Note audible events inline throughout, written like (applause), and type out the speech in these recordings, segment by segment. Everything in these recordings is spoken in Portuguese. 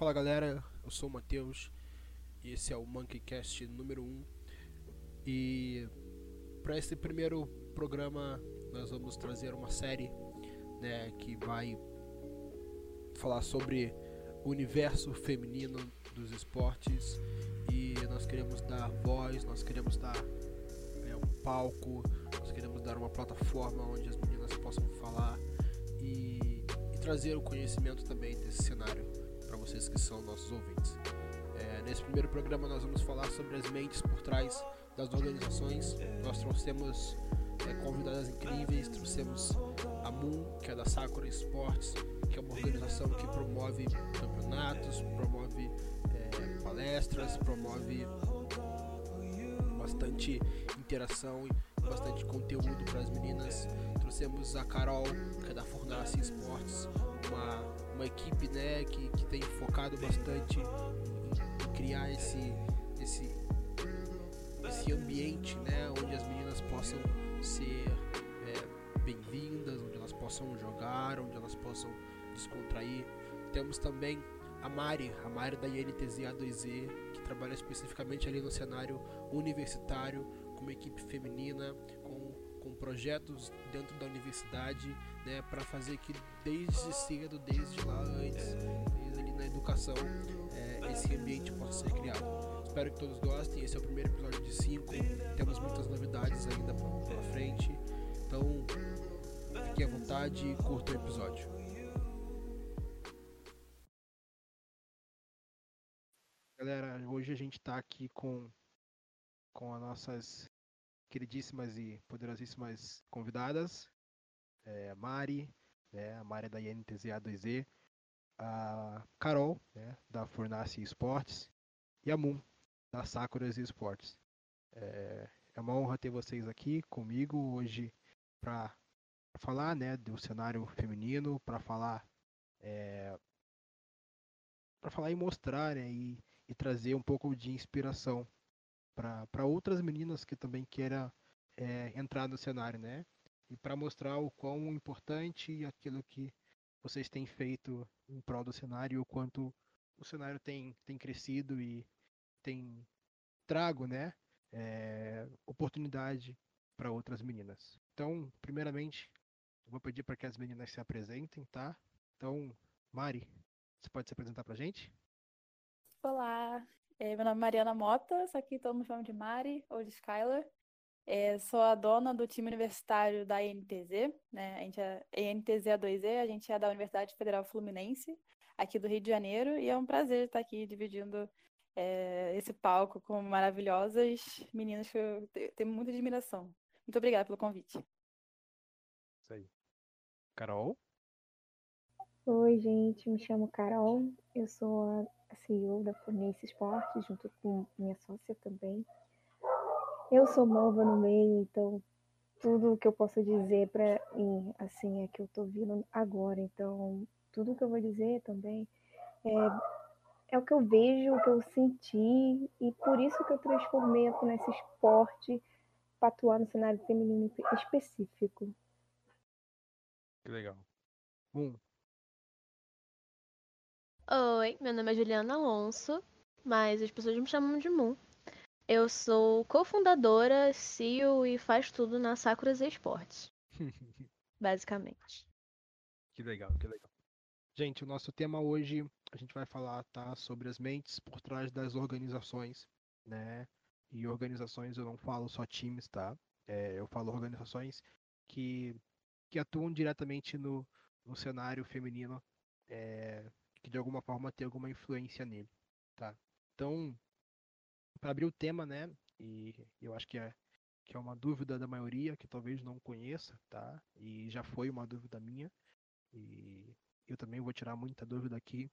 Fala galera, eu sou o Matheus e esse é o Monkeycast número 1. E para esse primeiro programa nós vamos trazer uma série né, que vai falar sobre o universo feminino dos esportes. E nós queremos dar voz, nós queremos dar é, um palco, nós queremos dar uma plataforma onde as meninas possam falar e, e trazer o conhecimento também desse cenário vocês que são nossos ouvintes. É, nesse primeiro programa nós vamos falar sobre as mentes por trás das organizações. Nós trouxemos é, convidadas incríveis, trouxemos a Moon, que é da Sakura Esportes, que é uma organização que promove campeonatos, promove é, palestras, promove bastante interação e bastante conteúdo para as meninas. Trouxemos a Carol, que é da Fornace Esportes, uma, uma equipe né, que, que tem focado bastante em, criar esse, esse, esse ambiente né, onde as meninas possam ser é, bem-vindas, onde elas possam jogar, onde elas possam descontrair. Temos também a Mari, a Mari da INTZ A2Z, que trabalha especificamente ali no cenário universitário, com uma equipe feminina, projetos dentro da universidade, né, para fazer que desde cedo, desde lá antes, desde ali na educação, é, esse ambiente possa ser criado. Espero que todos gostem. Esse é o primeiro episódio de 5. Temos muitas novidades ainda pela frente. Então, fiquem à vontade e curtam o episódio. Galera, hoje a gente está aqui com, com as nossas queridíssimas e poderosíssimas convidadas. É, Mari, né, a Mari da INTZA2Z, a Carol, né, da Fornace Esportes, e a Moon, da Sakuras Esportes. É, é uma honra ter vocês aqui comigo hoje para falar né, do cenário feminino, para falar é, para falar e mostrar né, e, e trazer um pouco de inspiração para outras meninas que também queiram é, entrar no cenário, né? E para mostrar o quão importante aquilo que vocês têm feito em prol do cenário, o quanto o cenário tem, tem crescido e tem trago, né? É, oportunidade para outras meninas. Então, primeiramente, vou pedir para que as meninas se apresentem, tá? Então, Mari, você pode se apresentar para a gente? Olá, é, meu nome é Mariana Mota, só que todo mundo chama de Mari ou de Skylar. É, sou a dona do time universitário da INTZ, né? A gente é INTZ A2E, a gente é da Universidade Federal Fluminense, aqui do Rio de Janeiro, e é um prazer estar aqui dividindo é, esse palco com maravilhosas meninas que eu tenho muita admiração. Muito obrigada pelo convite. Isso aí. Carol? Oi, gente, me chamo Carol, eu sou a CEO da Fornece Esportes, junto com minha sócia também. Eu sou nova no meio, então tudo que eu posso dizer para mim, assim, é que eu tô vindo agora, então tudo que eu vou dizer também é, é o que eu vejo, o que eu senti, e por isso que eu transformei a Esporte para atuar no cenário feminino específico. Que legal. Um, Oi, meu nome é Juliana Alonso, mas as pessoas me chamam de Moon. Eu sou cofundadora, CEO e faz tudo na Sakuras Esportes. (laughs) basicamente. Que legal, que legal. Gente, o nosso tema hoje, a gente vai falar, tá, sobre as mentes por trás das organizações, né? E organizações eu não falo só times, tá? É, eu falo organizações que, que atuam diretamente no, no cenário feminino é, que de alguma forma tem alguma influência nele, tá? Então, para abrir o tema, né? E eu acho que é que é uma dúvida da maioria que talvez não conheça, tá? E já foi uma dúvida minha e eu também vou tirar muita dúvida aqui.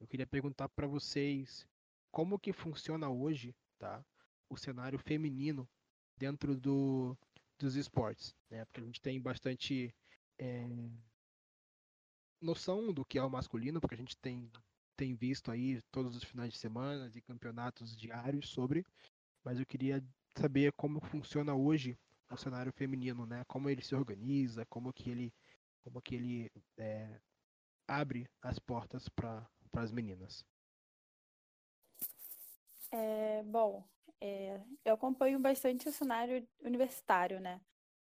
Eu queria perguntar para vocês como que funciona hoje, tá? O cenário feminino dentro do, dos esportes, né? Porque a gente tem bastante é, noção do que é o masculino, porque a gente tem, tem visto aí todos os finais de semana e campeonatos diários sobre, mas eu queria saber como funciona hoje o cenário feminino, né? Como ele se organiza, como que ele, como que ele é, abre as portas para as meninas. É, bom, é, eu acompanho bastante o cenário universitário, né?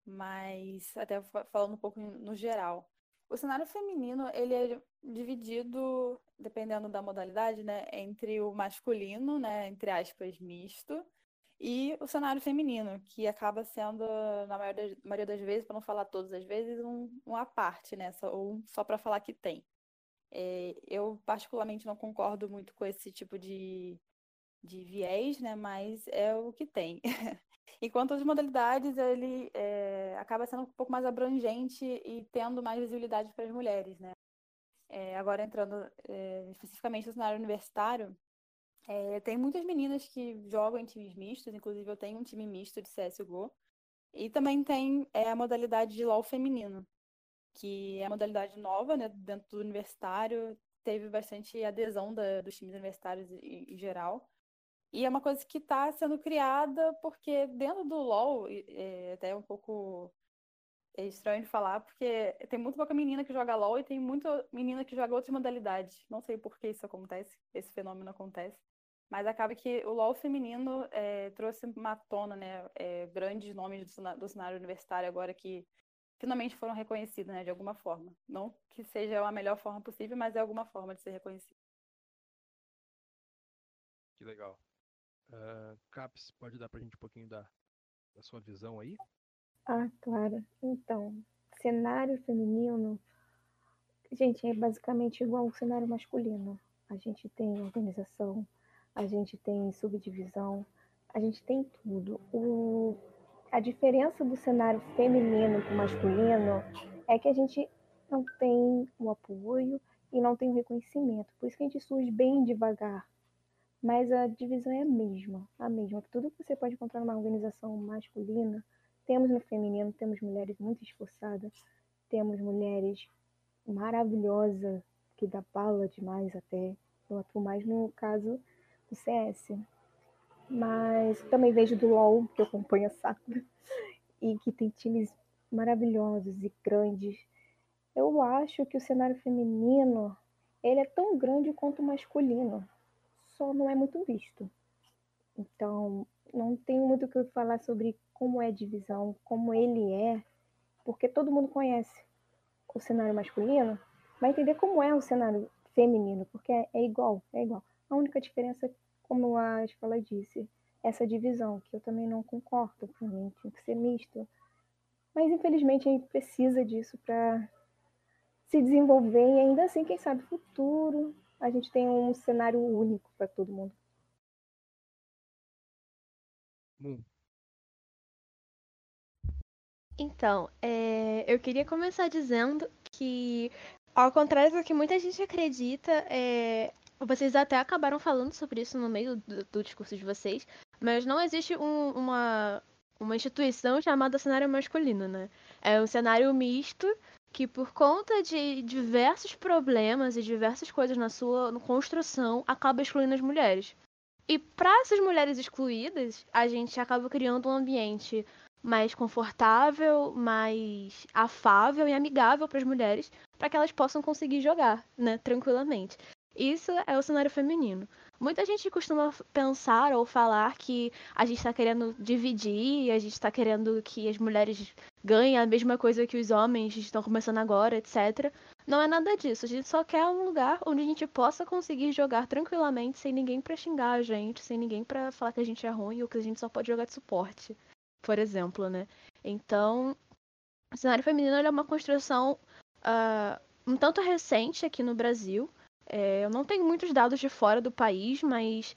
Mas até falando um pouco no geral. O cenário feminino, ele é dividido, dependendo da modalidade, né, entre o masculino, né, entre aspas, misto, e o cenário feminino, que acaba sendo, na maioria das vezes, para não falar todas as vezes, um, uma parte, né, ou só para falar que tem. É, eu, particularmente, não concordo muito com esse tipo de, de viés, né, mas é o que tem. (laughs) Enquanto as modalidades, ele é, acaba sendo um pouco mais abrangente e tendo mais visibilidade para as mulheres, né? É, agora entrando é, especificamente no cenário universitário, é, tem muitas meninas que jogam em times mistos, inclusive eu tenho um time misto de CSGO, e também tem a modalidade de LoL feminino, que é a modalidade nova né, dentro do universitário, teve bastante adesão da, dos times universitários em, em geral. E é uma coisa que está sendo criada porque dentro do LoL, é até um pouco estranho de falar, porque tem muito pouca menina que joga LoL e tem muita menina que joga outras modalidades. Não sei por que isso acontece, esse fenômeno acontece. Mas acaba que o LoL feminino é, trouxe uma tona, né? É, grandes nomes do, do cenário universitário agora que finalmente foram reconhecidos, né? De alguma forma. Não que seja a melhor forma possível, mas é alguma forma de ser reconhecido. Que legal. Uh, Caps, pode dar para a gente um pouquinho da, da sua visão aí? Ah, claro. Então, cenário feminino, gente, é basicamente igual ao cenário masculino. A gente tem organização, a gente tem subdivisão, a gente tem tudo. O, a diferença do cenário feminino para o masculino é que a gente não tem o apoio e não tem o reconhecimento. Por isso que a gente surge bem devagar. Mas a divisão é a mesma, a mesma. Tudo que você pode encontrar numa organização masculina, temos no feminino, temos mulheres muito esforçadas, temos mulheres maravilhosas, que dá bala demais até. Eu atuo mais no caso do CS. Mas também vejo do LoL, que eu acompanho a Sakura, (laughs) e que tem times maravilhosos e grandes. Eu acho que o cenário feminino ele é tão grande quanto o masculino só não é muito visto. Então, não tenho muito o que falar sobre como é a divisão, como ele é, porque todo mundo conhece o cenário masculino, vai entender como é o cenário feminino, porque é, é igual, é igual. A única diferença, como a escola disse, essa divisão, que eu também não concordo, para mim tinha que ser misto. Mas infelizmente a gente precisa disso para se desenvolver e ainda assim, quem sabe, futuro a gente tem um cenário único para todo mundo. Hum. Então, é, eu queria começar dizendo que, ao contrário do que muita gente acredita, é, vocês até acabaram falando sobre isso no meio do, do discurso de vocês, mas não existe um, uma, uma instituição chamada cenário masculino, né? É um cenário misto que por conta de diversos problemas e diversas coisas na sua construção acaba excluindo as mulheres. E para essas mulheres excluídas, a gente acaba criando um ambiente mais confortável, mais afável e amigável para as mulheres, para que elas possam conseguir jogar, né, tranquilamente. Isso é o cenário feminino. Muita gente costuma pensar ou falar que a gente está querendo dividir, a gente está querendo que as mulheres ganhem a mesma coisa que os homens estão começando agora, etc. Não é nada disso. A gente só quer um lugar onde a gente possa conseguir jogar tranquilamente, sem ninguém para xingar a gente, sem ninguém para falar que a gente é ruim ou que a gente só pode jogar de suporte, por exemplo, né? Então, o cenário feminino é uma construção uh, um tanto recente aqui no Brasil. É, eu não tenho muitos dados de fora do país, mas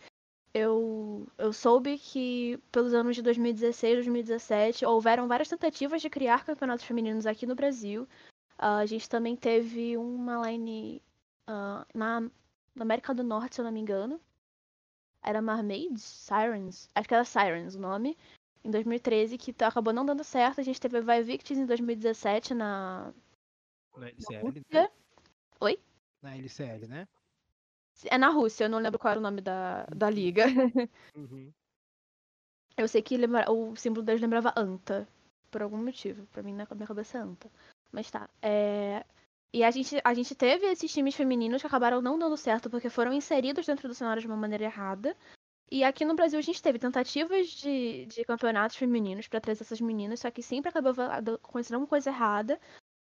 eu, eu soube que pelos anos de 2016 2017 houveram várias tentativas de criar campeonatos femininos aqui no Brasil. Uh, a gente também teve uma line uh, na, na, América do Norte, se eu não me engano. Era Mermaids? Sirens? Acho que era Sirens o nome. Em 2013, que acabou não dando certo. A gente teve Vai Victis em 2017 na. Na LCL, né? Oi? Na LCL, né? É na Rússia, eu não lembro qual era o nome da, da liga. (laughs) Uhum. Eu sei que lembra... o símbolo deles lembrava Anta. Por algum motivo. Pra mim, na minha cabeça é Anta. Mas tá. É... E a gente, a gente teve esses times femininos que acabaram não dando certo porque foram inseridos dentro do cenário de uma maneira errada. E aqui no Brasil a gente teve tentativas de, de campeonatos femininos para trazer essas meninas, só que sempre acabou acontecendo alguma coisa errada.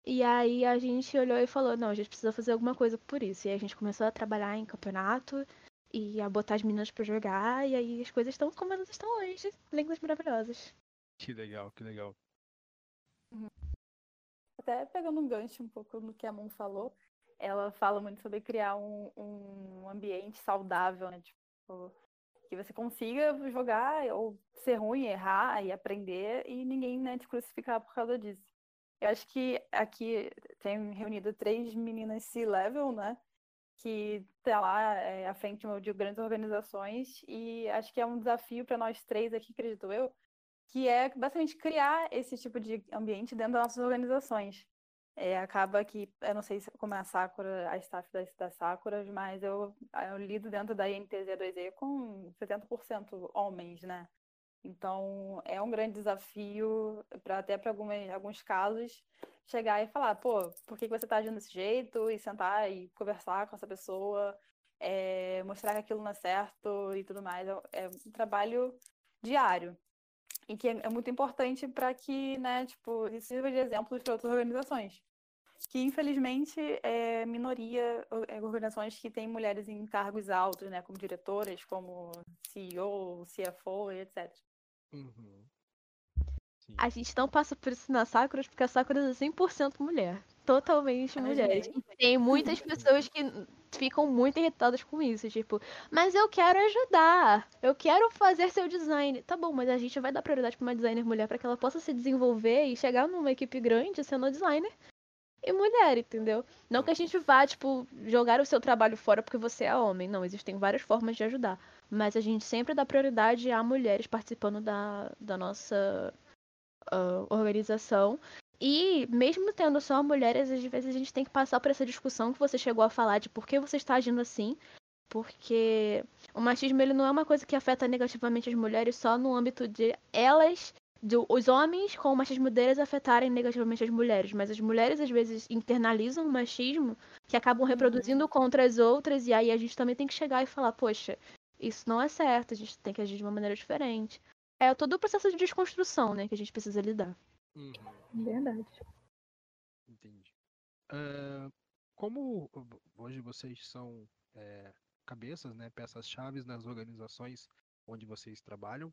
E aí a gente olhou e falou, não, a gente precisa fazer alguma coisa por isso. E aí a gente começou a trabalhar em campeonato e a botar as meninas para jogar, e aí as coisas estão como elas estão hoje, lindas maravilhosas. Que legal, que legal. Uhum. Até pegando um gancho um pouco no que a Mon falou, ela fala muito sobre criar um, um ambiente saudável, né? Tipo, que você consiga jogar ou ser ruim, errar e aprender e ninguém né, te crucificar por causa disso. Eu acho que aqui tem reunido três meninas C-level, né? Que tá lá é, à frente de grandes organizações e acho que é um desafio para nós três aqui, acredito eu, que é basicamente criar esse tipo de ambiente dentro das nossas organizações. É, acaba que, eu não sei como é a Sakura, a staff das, das Sakuras, mas eu, eu lido dentro da INTZ2E com 70% homens, né? Então, é um grande desafio, para até para alguns casos, chegar e falar, pô, por que você está agindo desse jeito? E sentar e conversar com essa pessoa, é, mostrar que aquilo não é certo e tudo mais. É, é um trabalho diário e que é, é muito importante para que, né, tipo, isso sirva de exemplo para outras organizações. Que, infelizmente, é minoria é, organizações que têm mulheres em cargos altos, né, como diretoras, como CEO, CFO etc. Uhum. A gente não passa por isso na Sakura porque a Sakura é 100% mulher. Totalmente mulher. Tem muitas (laughs) pessoas que ficam muito irritadas com isso. Tipo, mas eu quero ajudar. Eu quero fazer seu design. Tá bom, mas a gente vai dar prioridade pra uma designer mulher para que ela possa se desenvolver e chegar numa equipe grande sendo designer e mulher, entendeu? Não que a gente vá, tipo, jogar o seu trabalho fora porque você é homem. Não, existem várias formas de ajudar. Mas a gente sempre dá prioridade a mulheres participando da, da nossa uh, organização. E mesmo tendo só mulheres, às vezes a gente tem que passar por essa discussão que você chegou a falar de por que você está agindo assim. Porque o machismo ele não é uma coisa que afeta negativamente as mulheres só no âmbito de elas, de, os homens com o machismo deles afetarem negativamente as mulheres. Mas as mulheres às vezes internalizam o machismo que acabam uhum. reproduzindo contra as outras. E aí a gente também tem que chegar e falar: poxa, isso não é certo, a gente tem que agir de uma maneira diferente. É todo o processo de desconstrução né, que a gente precisa lidar. Uhum. Verdade. Entendi. Uh, como hoje vocês são é, cabeças, né, peças-chave nas organizações onde vocês trabalham,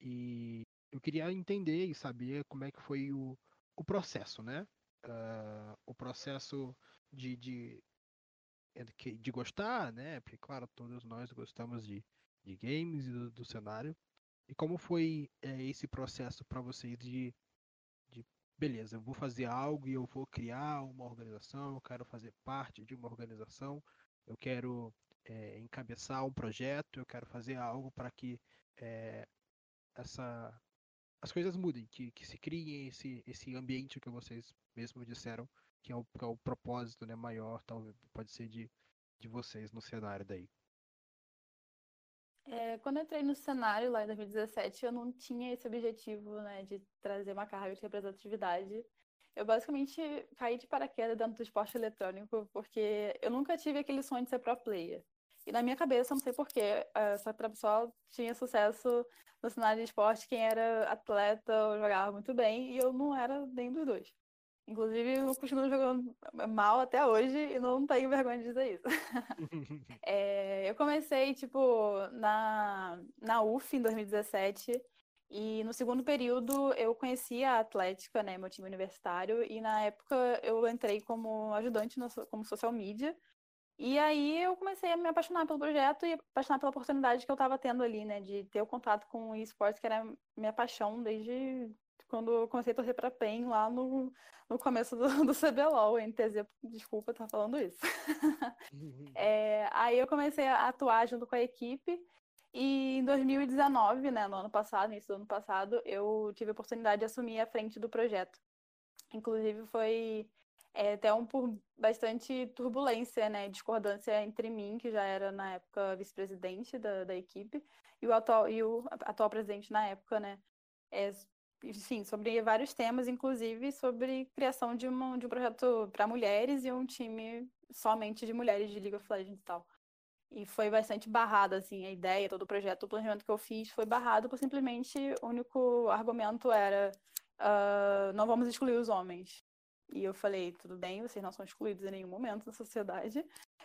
e eu queria entender e saber como é que foi o, o processo, né? Uh, o processo de, de, de gostar, né? Porque, claro, todos nós gostamos de, de games e do, do cenário. E como foi é, esse processo para vocês de beleza, eu vou fazer algo e eu vou criar uma organização, eu quero fazer parte de uma organização, eu quero é, encabeçar um projeto, eu quero fazer algo para que é, essa, as coisas mudem, que, que se criem esse, esse ambiente que vocês mesmos disseram, que é o, que é o propósito né, maior, talvez pode ser de, de vocês no cenário daí. É, quando eu entrei no cenário lá em 2017, eu não tinha esse objetivo, né, de trazer uma carga de representatividade. Eu basicamente caí de paraquedas dentro do esporte eletrônico, porque eu nunca tive aquele sonho de ser pro player. E na minha cabeça, não sei porquê, essa pessoa tinha sucesso no cenário de esporte, quem era atleta jogava muito bem, e eu não era nem dos dois. Inclusive, eu continuo jogando mal até hoje e não tenho vergonha de dizer isso. (laughs) é, eu comecei, tipo, na, na UF em 2017. E no segundo período eu conheci a Atlética, né, meu time universitário, e na época eu entrei como ajudante no, como social media. E aí eu comecei a me apaixonar pelo projeto e apaixonar pela oportunidade que eu estava tendo ali, né, de ter o contato com o esportes, que era minha paixão desde quando eu comecei a torcer para PEN lá no, no começo do, (laughs) do CBLOL, NTZ, desculpa estar falando isso. (laughs) é, aí eu comecei a atuar junto com a equipe e em 2019, né, no ano passado, início do ano passado, eu tive a oportunidade de assumir a frente do projeto. Inclusive foi é, até um por bastante turbulência, né, discordância entre mim, que já era na época vice-presidente da, da equipe, e o atual, e o atual presidente na época, né, é, enfim, sobre vários temas, inclusive sobre criação de, uma, de um projeto para mulheres e um time somente de mulheres de League of Legends e tal. E foi bastante barrada, assim, a ideia, todo o projeto, o planejamento que eu fiz foi barrado por simplesmente o único argumento era uh, não vamos excluir os homens. E eu falei, tudo bem, vocês não são excluídos em nenhum momento na sociedade.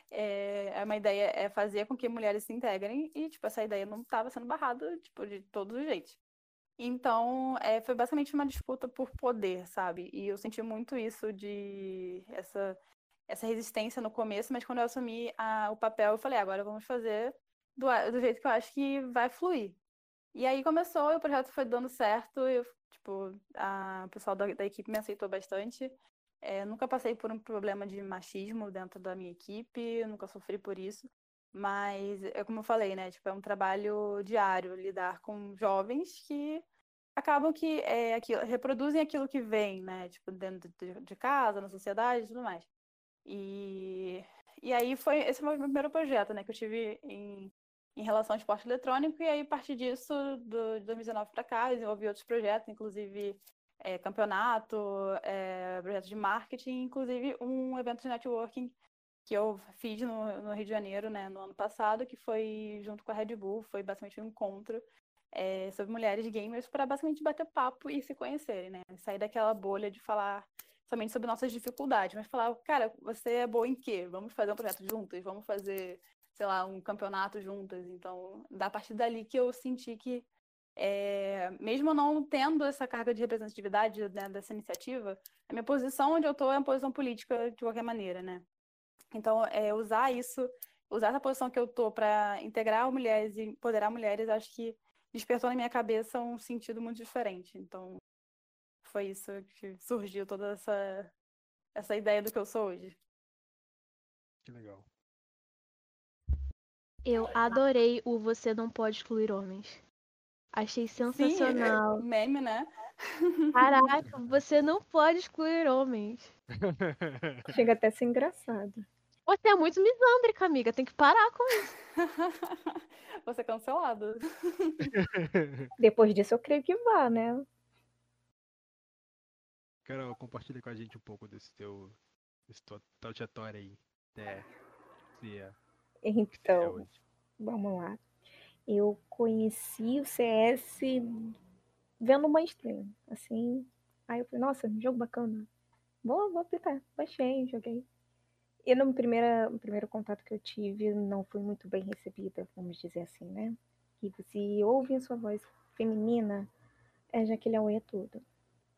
É, é uma ideia é fazer com que mulheres se integrem e, tipo, essa ideia não estava sendo barrada, tipo, de todos os jeitos. Então, é, foi basicamente uma disputa por poder, sabe? E eu senti muito isso de essa, essa resistência no começo, mas quando eu assumi a, o papel, eu falei, agora vamos fazer do, do jeito que eu acho que vai fluir. E aí começou, o projeto foi dando certo, eu, tipo, a, o pessoal da, da equipe me aceitou bastante. É, nunca passei por um problema de machismo dentro da minha equipe, nunca sofri por isso. Mas é como eu falei, né? Tipo, é um trabalho diário lidar com jovens que acabam que é, aquilo, reproduzem aquilo que vem, né? Tipo, dentro de, de casa, na sociedade e tudo mais. E, e aí foi. Esse foi o meu primeiro projeto, né? Que eu tive em, em relação ao esporte eletrônico, e aí, a partir disso, do, de 2019 para cá, desenvolvi outros projetos, inclusive é, campeonato, é, projeto de marketing, inclusive um evento de networking que eu fiz no, no, Rio de Janeiro, né, no ano passado, que foi junto com a Red Bull, foi basicamente um encontro é, sobre mulheres gamers para basicamente bater papo e se conhecerem, né, sair daquela bolha de falar somente sobre nossas dificuldades, mas falar, cara, você é boa em quê? Vamos fazer um projeto juntas, vamos fazer, sei lá, um campeonato juntas. Então, da partir dali que eu senti que é, mesmo não tendo essa carga de representatividade né, dessa iniciativa, a minha posição onde eu estou é uma posição política de qualquer maneira, né? Então, é, usar isso, usar essa posição que eu estou para integrar mulheres e empoderar mulheres, acho que despertou na minha cabeça um sentido muito diferente. Então, foi isso que surgiu toda essa, essa ideia do que eu sou hoje. Que legal. Eu adorei o Você Não Pode Excluir Homens. Achei sensacional. Sim, meme, né? Caraca, você não pode excluir homens. (laughs) Chega até a ser engraçado. Você é muito misândrica, amiga. Tem que parar com isso. (laughs) Você é cancelado. (laughs) Depois disso, eu creio que vá, né? Carol, compartilha com a gente um pouco desse teu trajetória aí. É, é, então, é vamos lá eu conheci o CS vendo uma stream, assim. Aí eu falei, nossa, jogo bacana. Vou, vou aplicar. Baixei, joguei. E no primeiro, no primeiro contato que eu tive, não fui muito bem recebida, vamos dizer assim, né? E você ouve a sua voz feminina, é Jaqueline Away é tudo.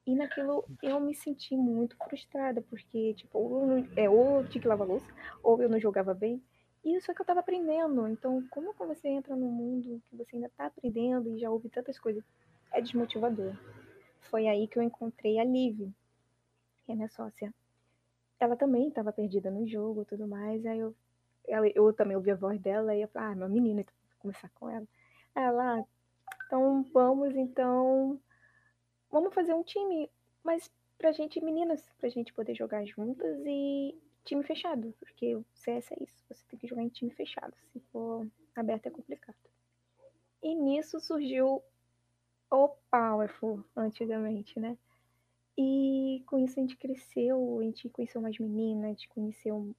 E naquilo eu me senti muito frustrada, porque, tipo, ou, é, ou tinha que lavar louça, ou eu não jogava bem, isso é que eu estava aprendendo. Então, como que você entra num mundo que você ainda está aprendendo e já ouve tantas coisas? É desmotivador. Foi aí que eu encontrei a Liv, que é minha sócia. Ela também estava perdida no jogo tudo mais. Aí eu, ela, eu também ouvi a voz dela e eu falei, ah, meu menina, então vou conversar com ela. Ela, ah, então vamos, então, vamos fazer um time, mas pra gente, meninas, pra gente poder jogar juntas e time fechado, porque o CS é isso, você tem que jogar em time fechado, se for aberto é complicado. E nisso surgiu o Powerful, antigamente, né? E com isso a gente cresceu, a gente conheceu mais meninas, a gente conheceu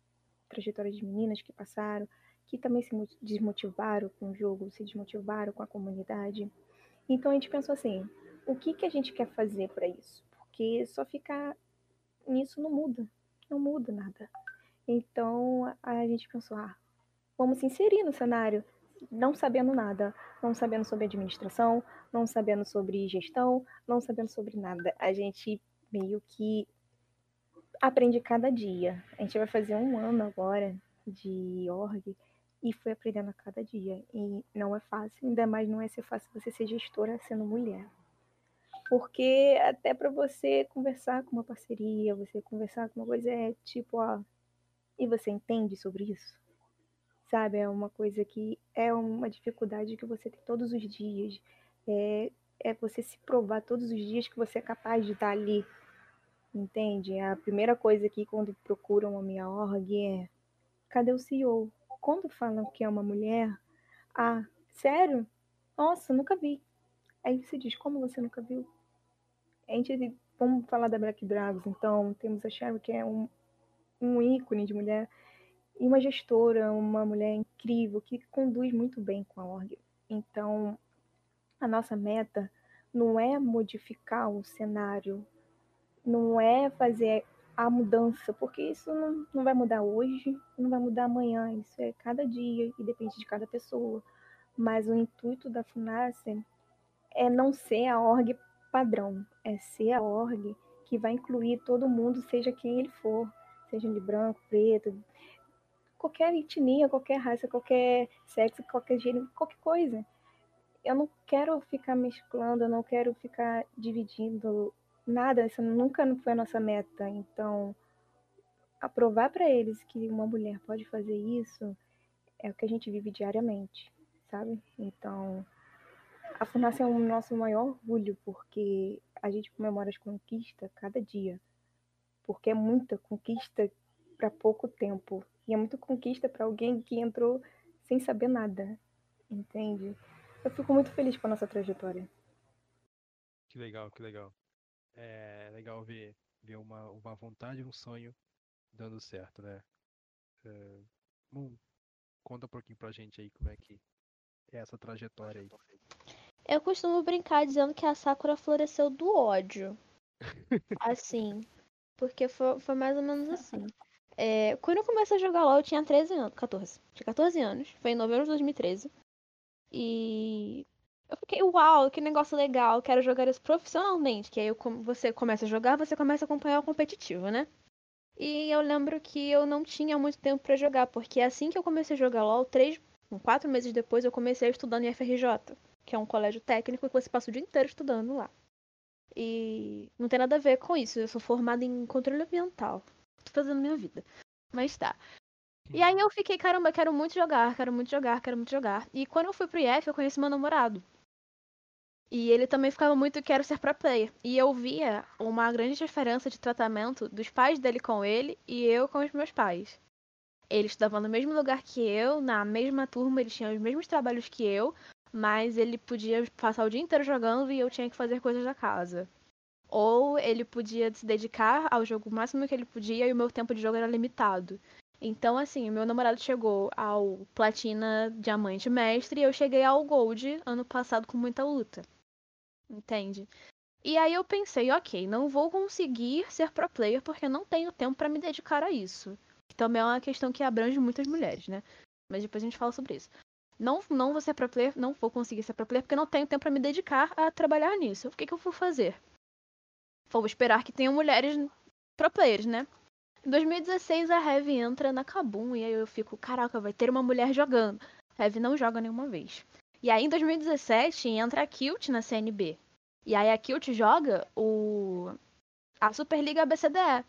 trajetórias de meninas que passaram, que também se desmotivaram com o jogo, se desmotivaram com a comunidade. Então a gente pensou assim, o que, que a gente quer fazer para isso? Porque só ficar nisso não muda não muda nada. Então a gente pensou, ah, vamos se inserir no cenário, não sabendo nada, não sabendo sobre administração, não sabendo sobre gestão, não sabendo sobre nada. A gente meio que aprende cada dia. A gente vai fazer um ano agora de org e foi aprendendo a cada dia. E não é fácil, ainda mais não é ser fácil você ser gestora sendo mulher. Porque até para você conversar com uma parceria, você conversar com uma coisa, é tipo, ó, e você entende sobre isso? Sabe? É uma coisa que é uma dificuldade que você tem todos os dias. É, é você se provar todos os dias que você é capaz de estar ali. Entende? A primeira coisa aqui quando procuram a minha org é cadê o CEO? Quando falam que é uma mulher, ah, sério? Nossa, nunca vi. Aí você diz, como você nunca viu? Gente, vamos falar da Black Dragons, então, temos a Cheryl, que é um, um ícone de mulher. e uma gestora, uma mulher incrível que conduz muito bem com a org. Então, a nossa meta não é modificar o cenário, não é fazer a mudança, porque isso não, não vai mudar hoje, não vai mudar amanhã, isso é cada dia e depende de cada pessoa. Mas o intuito da FUNASE é não ser a org padrão, é ser a org que vai incluir todo mundo, seja quem ele for, seja de branco, preto, qualquer etnia, qualquer raça, qualquer sexo, qualquer gênero, qualquer coisa. Eu não quero ficar mesclando, eu não quero ficar dividindo nada, isso nunca foi a nossa meta. Então, aprovar para eles que uma mulher pode fazer isso é o que a gente vive diariamente, sabe? Então, a Fundação é o nosso maior orgulho, porque a gente comemora as conquistas cada dia. Porque é muita conquista para pouco tempo. E é muita conquista para alguém que entrou sem saber nada. Entende? Eu fico muito feliz com a nossa trajetória. Que legal, que legal. É legal ver, ver uma, uma vontade, um sonho dando certo, né? É, bom, conta um pouquinho pra gente aí como é que é essa trajetória aí. Eu costumo brincar dizendo que a Sakura floresceu do ódio. (laughs) assim. Porque foi, foi mais ou menos assim. (laughs) É, quando eu comecei a jogar LOL, eu tinha 13 anos. 14. Tinha 14 anos. Foi em novembro de 2013. E eu fiquei, uau, que negócio legal, quero jogar isso profissionalmente. Que aí eu, você começa a jogar, você começa a acompanhar o competitivo, né? E eu lembro que eu não tinha muito tempo para jogar, porque assim que eu comecei a jogar LOL, três, quatro meses depois, eu comecei a estudar no FRJ, que é um colégio técnico que você passa o dia inteiro estudando lá. E não tem nada a ver com isso, eu sou formada em controle ambiental tô fazendo minha vida. Mas tá. E aí eu fiquei, caramba, quero muito jogar, quero muito jogar, quero muito jogar. E quando eu fui pro IF, eu conheci meu namorado. E ele também ficava muito quero ser pro player. E eu via uma grande diferença de tratamento dos pais dele com ele e eu com os meus pais. Ele estudava no mesmo lugar que eu, na mesma turma, ele tinha os mesmos trabalhos que eu, mas ele podia passar o dia inteiro jogando e eu tinha que fazer coisas da casa. Ou ele podia se dedicar ao jogo o máximo que ele podia e o meu tempo de jogo era limitado. Então, assim, meu namorado chegou ao Platina Diamante Mestre e eu cheguei ao Gold ano passado com muita luta. Entende? E aí eu pensei, ok, não vou conseguir ser pro player porque não tenho tempo para me dedicar a isso. Que também é uma questão que abrange muitas mulheres, né? Mas depois a gente fala sobre isso. Não, não vou ser pro player, não vou conseguir ser pro player porque não tenho tempo para me dedicar a trabalhar nisso. O que, que eu vou fazer? Vou esperar que tenham mulheres pro players, né? Em 2016 a Heavy entra na Kabum e aí eu fico, caraca, vai ter uma mulher jogando. Heavy não joga nenhuma vez. E aí em 2017 entra a Kilt na CNB. E aí a Kilt joga o a Superliga BCDE.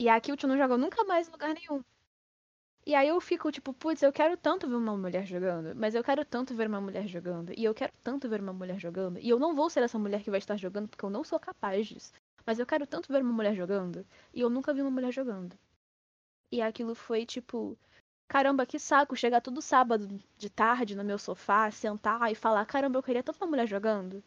E a Kilt não joga nunca mais em lugar nenhum. E aí eu fico tipo, putz, eu quero tanto ver uma mulher jogando, mas eu quero tanto ver uma mulher jogando, e eu quero tanto ver uma mulher jogando, e eu não vou ser essa mulher que vai estar jogando porque eu não sou capaz disso. Mas eu quero tanto ver uma mulher jogando, e eu nunca vi uma mulher jogando. E aquilo foi tipo, caramba, que saco chegar todo sábado de tarde no meu sofá, sentar e falar, caramba, eu queria tanto uma mulher jogando.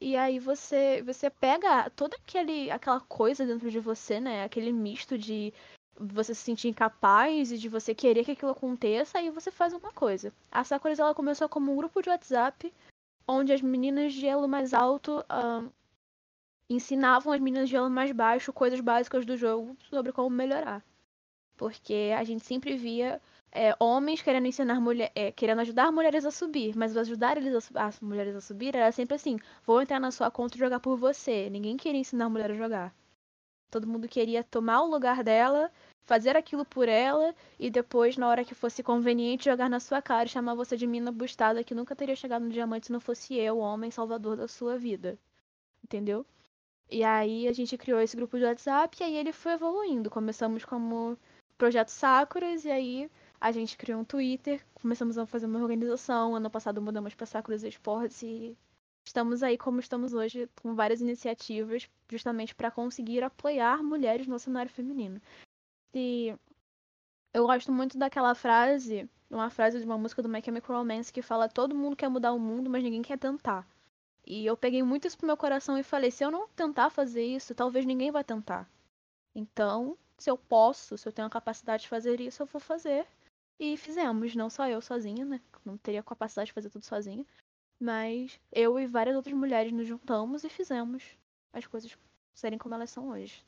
E aí você você pega toda aquele aquela coisa dentro de você, né? Aquele misto de você se sentir incapaz e de você querer que aquilo aconteça, aí você faz uma coisa. A Sakura ela começou como um grupo de WhatsApp onde as meninas de elo mais alto ensinavam as meninas de elo mais baixo coisas básicas do jogo sobre como melhorar. Porque a gente sempre via é, homens querendo ensinar mulher, é, querendo ajudar mulheres a subir, mas ajudar eles a, as mulheres a subir era sempre assim: vou entrar na sua conta e jogar por você. Ninguém queria ensinar a mulher a jogar. Todo mundo queria tomar o lugar dela fazer aquilo por ela e depois, na hora que fosse conveniente, jogar na sua cara e chamar você de mina bustada que nunca teria chegado no diamante se não fosse eu, o homem salvador da sua vida. Entendeu? E aí a gente criou esse grupo de WhatsApp e aí ele foi evoluindo. Começamos como Projeto Sakuras e aí a gente criou um Twitter, começamos a fazer uma organização. Ano passado mudamos para Sakuras Esportes e estamos aí como estamos hoje com várias iniciativas justamente para conseguir apoiar mulheres no cenário feminino. E eu gosto muito daquela frase, uma frase de uma música do My Chemical Romance que fala todo mundo quer mudar o mundo, mas ninguém quer tentar. E eu peguei muito isso pro meu coração e falei, se eu não tentar fazer isso, talvez ninguém vai tentar. Então, se eu posso, se eu tenho a capacidade de fazer isso, eu vou fazer. E fizemos, não só eu sozinha, né? Não teria capacidade de fazer tudo sozinha. Mas eu e várias outras mulheres nos juntamos e fizemos as coisas serem como elas são hoje.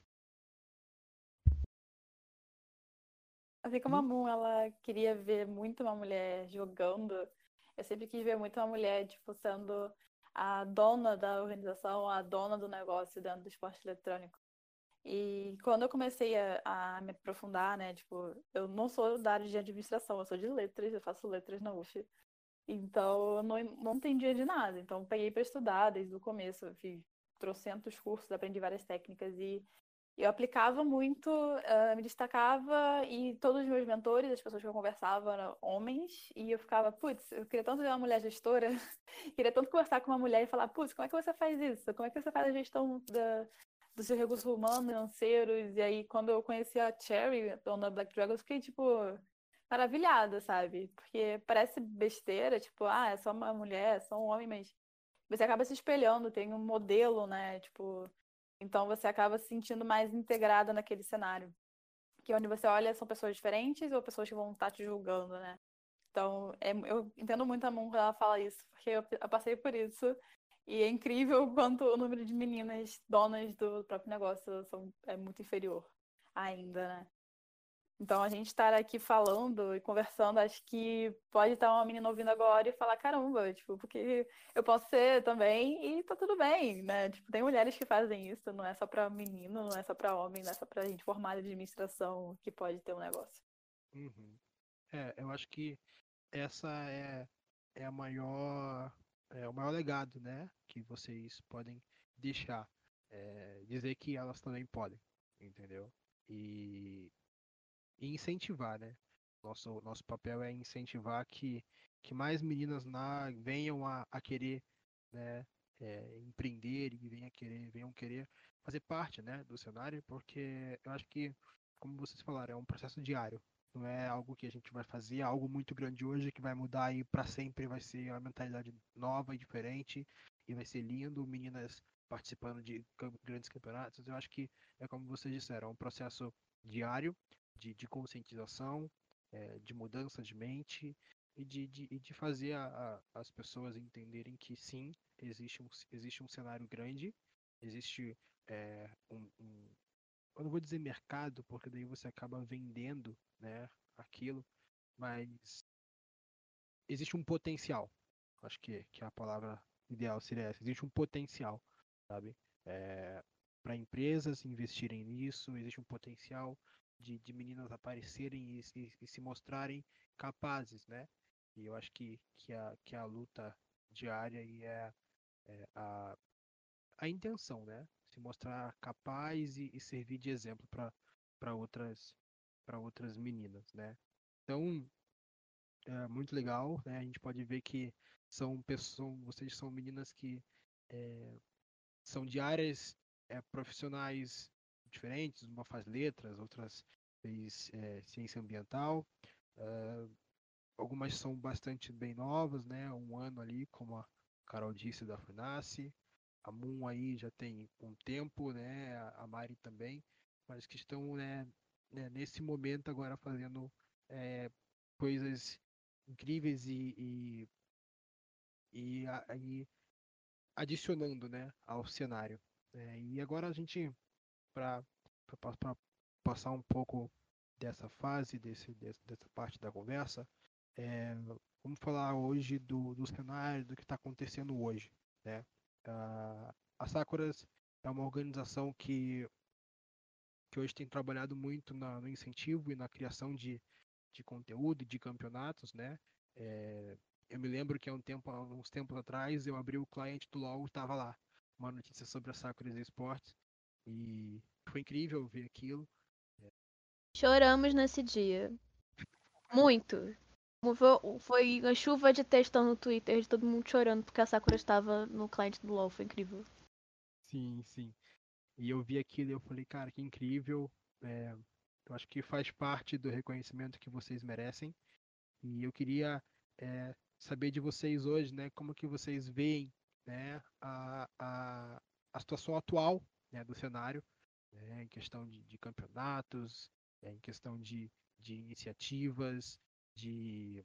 Assim como a uhum. Moon, ela queria ver muito uma mulher jogando, eu sempre quis ver muito uma mulher, tipo, sendo a dona da organização, a dona do negócio dentro do esporte eletrônico. E quando eu comecei a, a, me aprofundar, né, tipo, eu não sou da área de administração, eu sou de letras, eu faço letras na UF. Então, eu não, não entendia de nada. Então, peguei para estudar desde o começo, fiz trocentos cursos, aprendi várias técnicas e eu aplicava muito, uh, me destacava e todos os meus mentores, as pessoas que eu conversava eram homens e eu ficava, putz, eu queria tanto ver uma mulher gestora, (laughs) queria tanto conversar com uma mulher e falar, putz, como é que você faz isso? Como é que você faz a gestão da, dos seus recursos humanos, financeiros? E aí, quando eu conheci a Cherry, dona Black Dragon, eu fiquei, tipo, maravilhada, sabe? Porque parece besteira, tipo, ah, é só uma mulher, é só um homem, mas você acaba se espelhando, tem um modelo, né? Tipo, então você acaba se sentindo mais integrada naquele cenário. Que onde você olha são pessoas diferentes ou pessoas que vão estar te julgando, né? Então, é, eu entendo muito a Moon quando ela fala isso, porque eu, eu, passei por isso. E é incrível quanto o número de meninas donas do próprio negócio são, é muito inferior ainda, né? Então, a gente estar aqui falando e conversando, acho que pode estar uma menina ouvindo agora e falar, caramba, tipo, porque eu posso ser também e tá tudo bem, né? Tipo, tem mulheres que fazem isso, não é só para menino, não é só para homem, não é só pra gente formada de administração que pode ter um negócio. Uhum. É, eu acho que essa é, é a maior, é o maior legado, né? Que vocês podem deixar. É, dizer que elas também podem, entendeu? E e incentivar, né? Nosso, nosso papel é incentivar que, que mais meninas na, venham a, a querer né, é, empreender e venham querer, venham querer fazer parte né, do cenário, porque eu acho que, como vocês falaram, é um processo diário. Não é algo que a gente vai fazer, é algo muito grande hoje que vai mudar aí para sempre, vai ser uma mentalidade nova e diferente e vai ser lindo, meninas participando de grandes campeonatos. Eu acho que é como vocês disseram, é um processo diário, de, de conscientização, é, de mudança de mente e de, de, de fazer a, a, as pessoas entenderem que sim, existe um, existe um cenário grande, existe é, um, um, eu não vou dizer mercado, porque daí você acaba vendendo né, aquilo, mas existe um potencial. Acho que, que a palavra ideal seria essa. Existe um potencial, sabe? É, para empresas investirem nisso, existe um potencial de, de meninas aparecerem e, e, e, se mostrarem capazes, né? E eu acho que, que, a, que a luta diária e é, é a, a intenção, né? Se mostrar capaz e, e servir de exemplo para outras para outras meninas, né? Então é muito legal, né? A gente pode ver que são pessoas, vocês são meninas que é, são de áreas é, profissionais diferentes, uma faz letras, outras fez é, ciência ambiental. Uh, algumas são bastante bem novas, né? Um ano ali, como a Carol disse, da FUNASSE. A Moon aí já tem um tempo, né? A Mari também, mas que estão né, né nesse momento agora fazendo é, coisas incríveis e, e, e, adicionando né, ao cenário. É, e agora a gente, para passar um pouco dessa fase, desse, dessa parte da conversa, é, vamos falar hoje do, do cenário, do que está acontecendo hoje. Né? a Sakuras é uma organização que, que hoje tem trabalhado muito na, no incentivo e na criação de, de conteúdo e de campeonatos. Né? É, eu me lembro que há um tempo, uns tempos atrás, eu abri o cliente do LoL e estava lá uma notícia sobre a Sakuras Esportes e foi incrível ver aquilo. Choramos nesse dia. Muito. Foi uma chuva de textão no Twitter de todo mundo chorando porque a Sakura estava no cliente do LoL. Foi incrível. Sim, sim. E eu vi aquilo e eu falei, cara, que incrível. É, eu acho que faz parte do reconhecimento que vocês merecem. E eu queria é, saber de vocês hoje, né, como que vocês veem né, a, a, a situação atual né, do cenário né, em questão de, de campeonatos, é, em questão de, de iniciativas, de,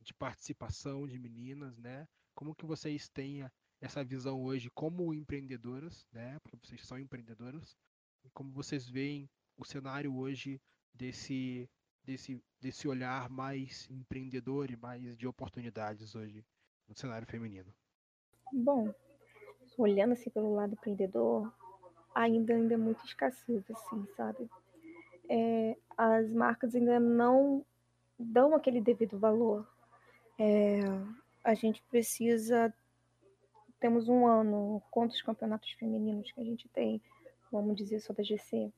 de participação de meninas, né? Como que vocês têm essa visão hoje como empreendedoras, né? Porque vocês são empreendedoras, e como vocês veem o cenário hoje desse desse desse olhar mais empreendedor e mais de oportunidades hoje no cenário feminino. Bom, olhando assim pelo lado empreendedor, ainda ainda é muito escassez, assim, sabe? É, as marcas ainda não dão aquele devido valor. É, a gente precisa temos um ano, quantos campeonatos femininos que a gente tem, vamos dizer, só da GC,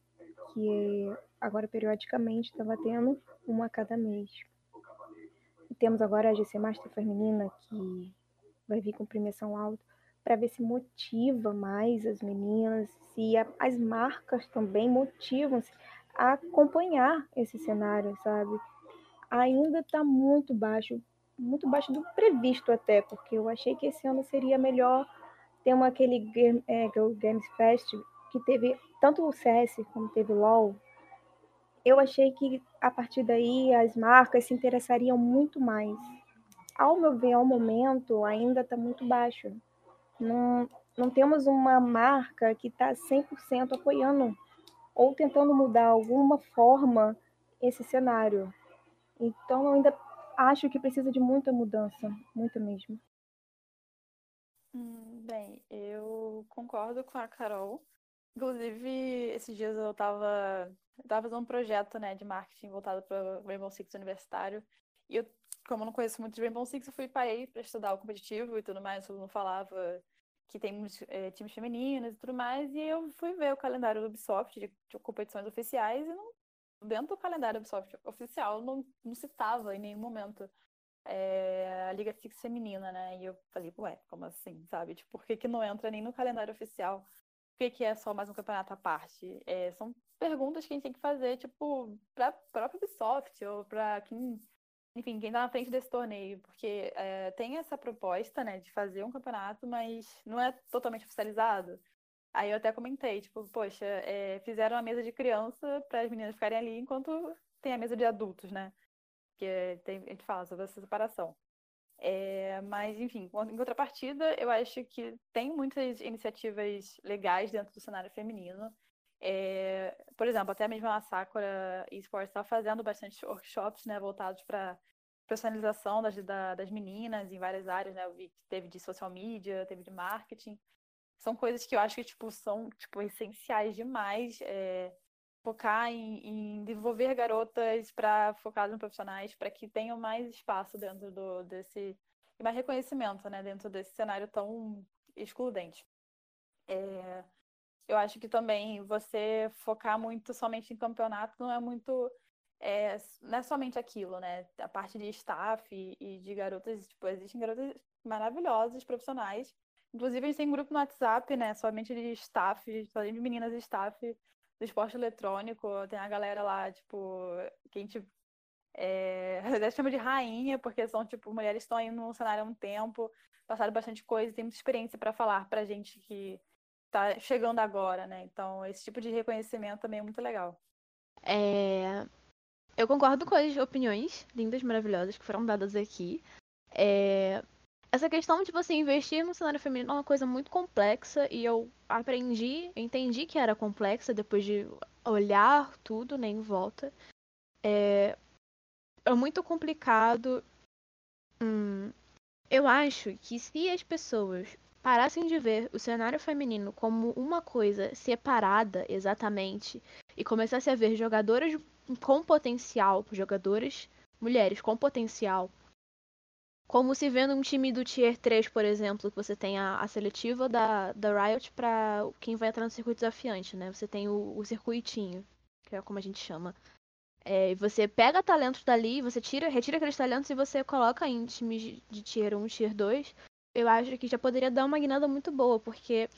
que agora periodicamente estava tendo uma a cada mês. E temos agora a GC Master Feminina, que vai vir com premiação alta, para ver se motiva mais as meninas, se a, as marcas também motivam-se a acompanhar esse cenário, sabe? Ainda está muito baixo muito baixo do previsto até, porque eu achei que esse ano seria melhor ter uma, aquele Game, é, Games Fest que teve tanto o CS como teve o LoL. Eu achei que a partir daí as marcas se interessariam muito mais. Ao meu ver, ao momento, ainda está muito baixo. Não, não temos uma marca que está 100% apoiando ou tentando mudar alguma forma esse cenário. Então, eu ainda acho que precisa de muita mudança, muita mesmo. Hum, bem, eu concordo com a Carol. Inclusive, esses dias eu estava tava fazendo um projeto né, de marketing voltado para o Rainbow Six universitário. E eu, como eu não conheço muito de Rainbow Six, eu fui parei para estudar o competitivo e tudo mais. Todo mundo falava que tem é, times femininos e tudo mais. E eu fui ver o calendário do Ubisoft de, de competições oficiais e não dentro do calendário Ubisoft oficial não, não citava em nenhum momento é, a Liga Six feminina, né? E eu falei, ué, como assim, sabe? Tipo, por que, que não entra nem no calendário oficial? Por que, que é só mais um campeonato à parte? É, são perguntas que a gente tem que fazer, tipo, pra própria Ubisoft ou pra quem, enfim, quem tá na frente desse torneio, porque é, tem essa proposta, né, de fazer um campeonato, mas não é totalmente oficializado. Aí eu até comentei, tipo, poxa, é, fizeram a mesa de criança para as meninas ficarem ali enquanto tem a mesa de adultos, né? Que tem, a gente fala sobre essa separação. É, mas, enfim, em contrapartida, eu acho que tem muitas iniciativas legais dentro do cenário feminino. É, por exemplo, até mesmo a Sakura Esports está fazendo bastante workshops né, voltados para personalização das, da, das meninas em várias áreas, né? Eu vi que teve de social media, teve de marketing são coisas que eu acho que tipo, são tipo, essenciais demais. É, focar em, em, desenvolver garotas para focar no profissionais, para que tenham mais espaço dentro do, desse. e mais reconhecimento né, dentro desse cenário tão excludente. É, eu acho que também você focar muito somente em campeonato não é muito. É, não é somente aquilo, né? A parte de staff e, e de garotas, tipo, existem garotas maravilhosas, profissionais, Inclusive, a gente tem um grupo no WhatsApp, né? Somente de staff, só de meninas de staff do esporte eletrônico. Tem a galera lá, tipo, que a gente é, (laughs) até chama de rainha, porque são, tipo, mulheres que estão aí no cenário há um tempo, passaram bastante coisa, tem muita experiência para falar pra gente que tá chegando agora, né? Então, esse tipo de reconhecimento também é muito legal. É... Eu concordo com as opiniões lindas, maravilhosas que foram dadas aqui. É essa questão de você investir no cenário feminino é uma coisa muito complexa e eu aprendi, entendi que era complexa depois de olhar tudo né, em volta. É, é muito complicado. Hum, eu acho que se as pessoas parassem de ver o cenário feminino como uma coisa separada exatamente e começassem a ver jogadoras com potencial, jogadoras mulheres com potencial como se vê num time do Tier 3, por exemplo, que você tem a, a seletiva da, da Riot para quem vai entrar no circuito desafiante, né? Você tem o, o circuitinho, que é como a gente chama. É, você pega talentos dali, você tira, retira aqueles talentos e você coloca em times de, de Tier 1, Tier 2. Eu acho que já poderia dar uma guinada muito boa, porque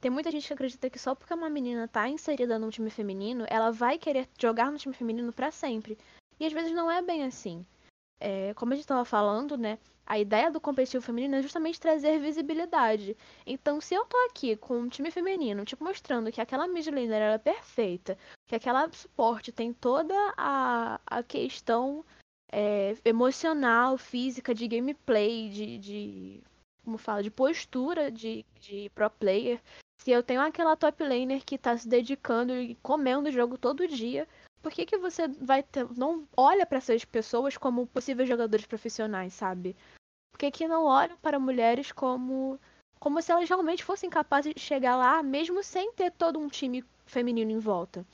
tem muita gente que acredita que só porque uma menina tá inserida no time feminino, ela vai querer jogar no time feminino para sempre. E às vezes não é bem assim. é, como a gente estava falando, né? A ideia do competitivo feminino é justamente trazer visibilidade. Então, se eu tô aqui com um time feminino, tipo, mostrando que aquela mid é perfeita, que aquela suporte tem toda a, a questão é, emocional, física, de gameplay, de, de como fala, de postura de, de pro player. Se eu tenho aquela top laner que tá se dedicando e comendo o jogo todo dia, por que, que você vai ter, não olha para essas pessoas como possíveis jogadores profissionais, sabe? Por que, que não olham para mulheres como como se elas realmente fossem capazes de chegar lá, mesmo sem ter todo um time feminino em volta?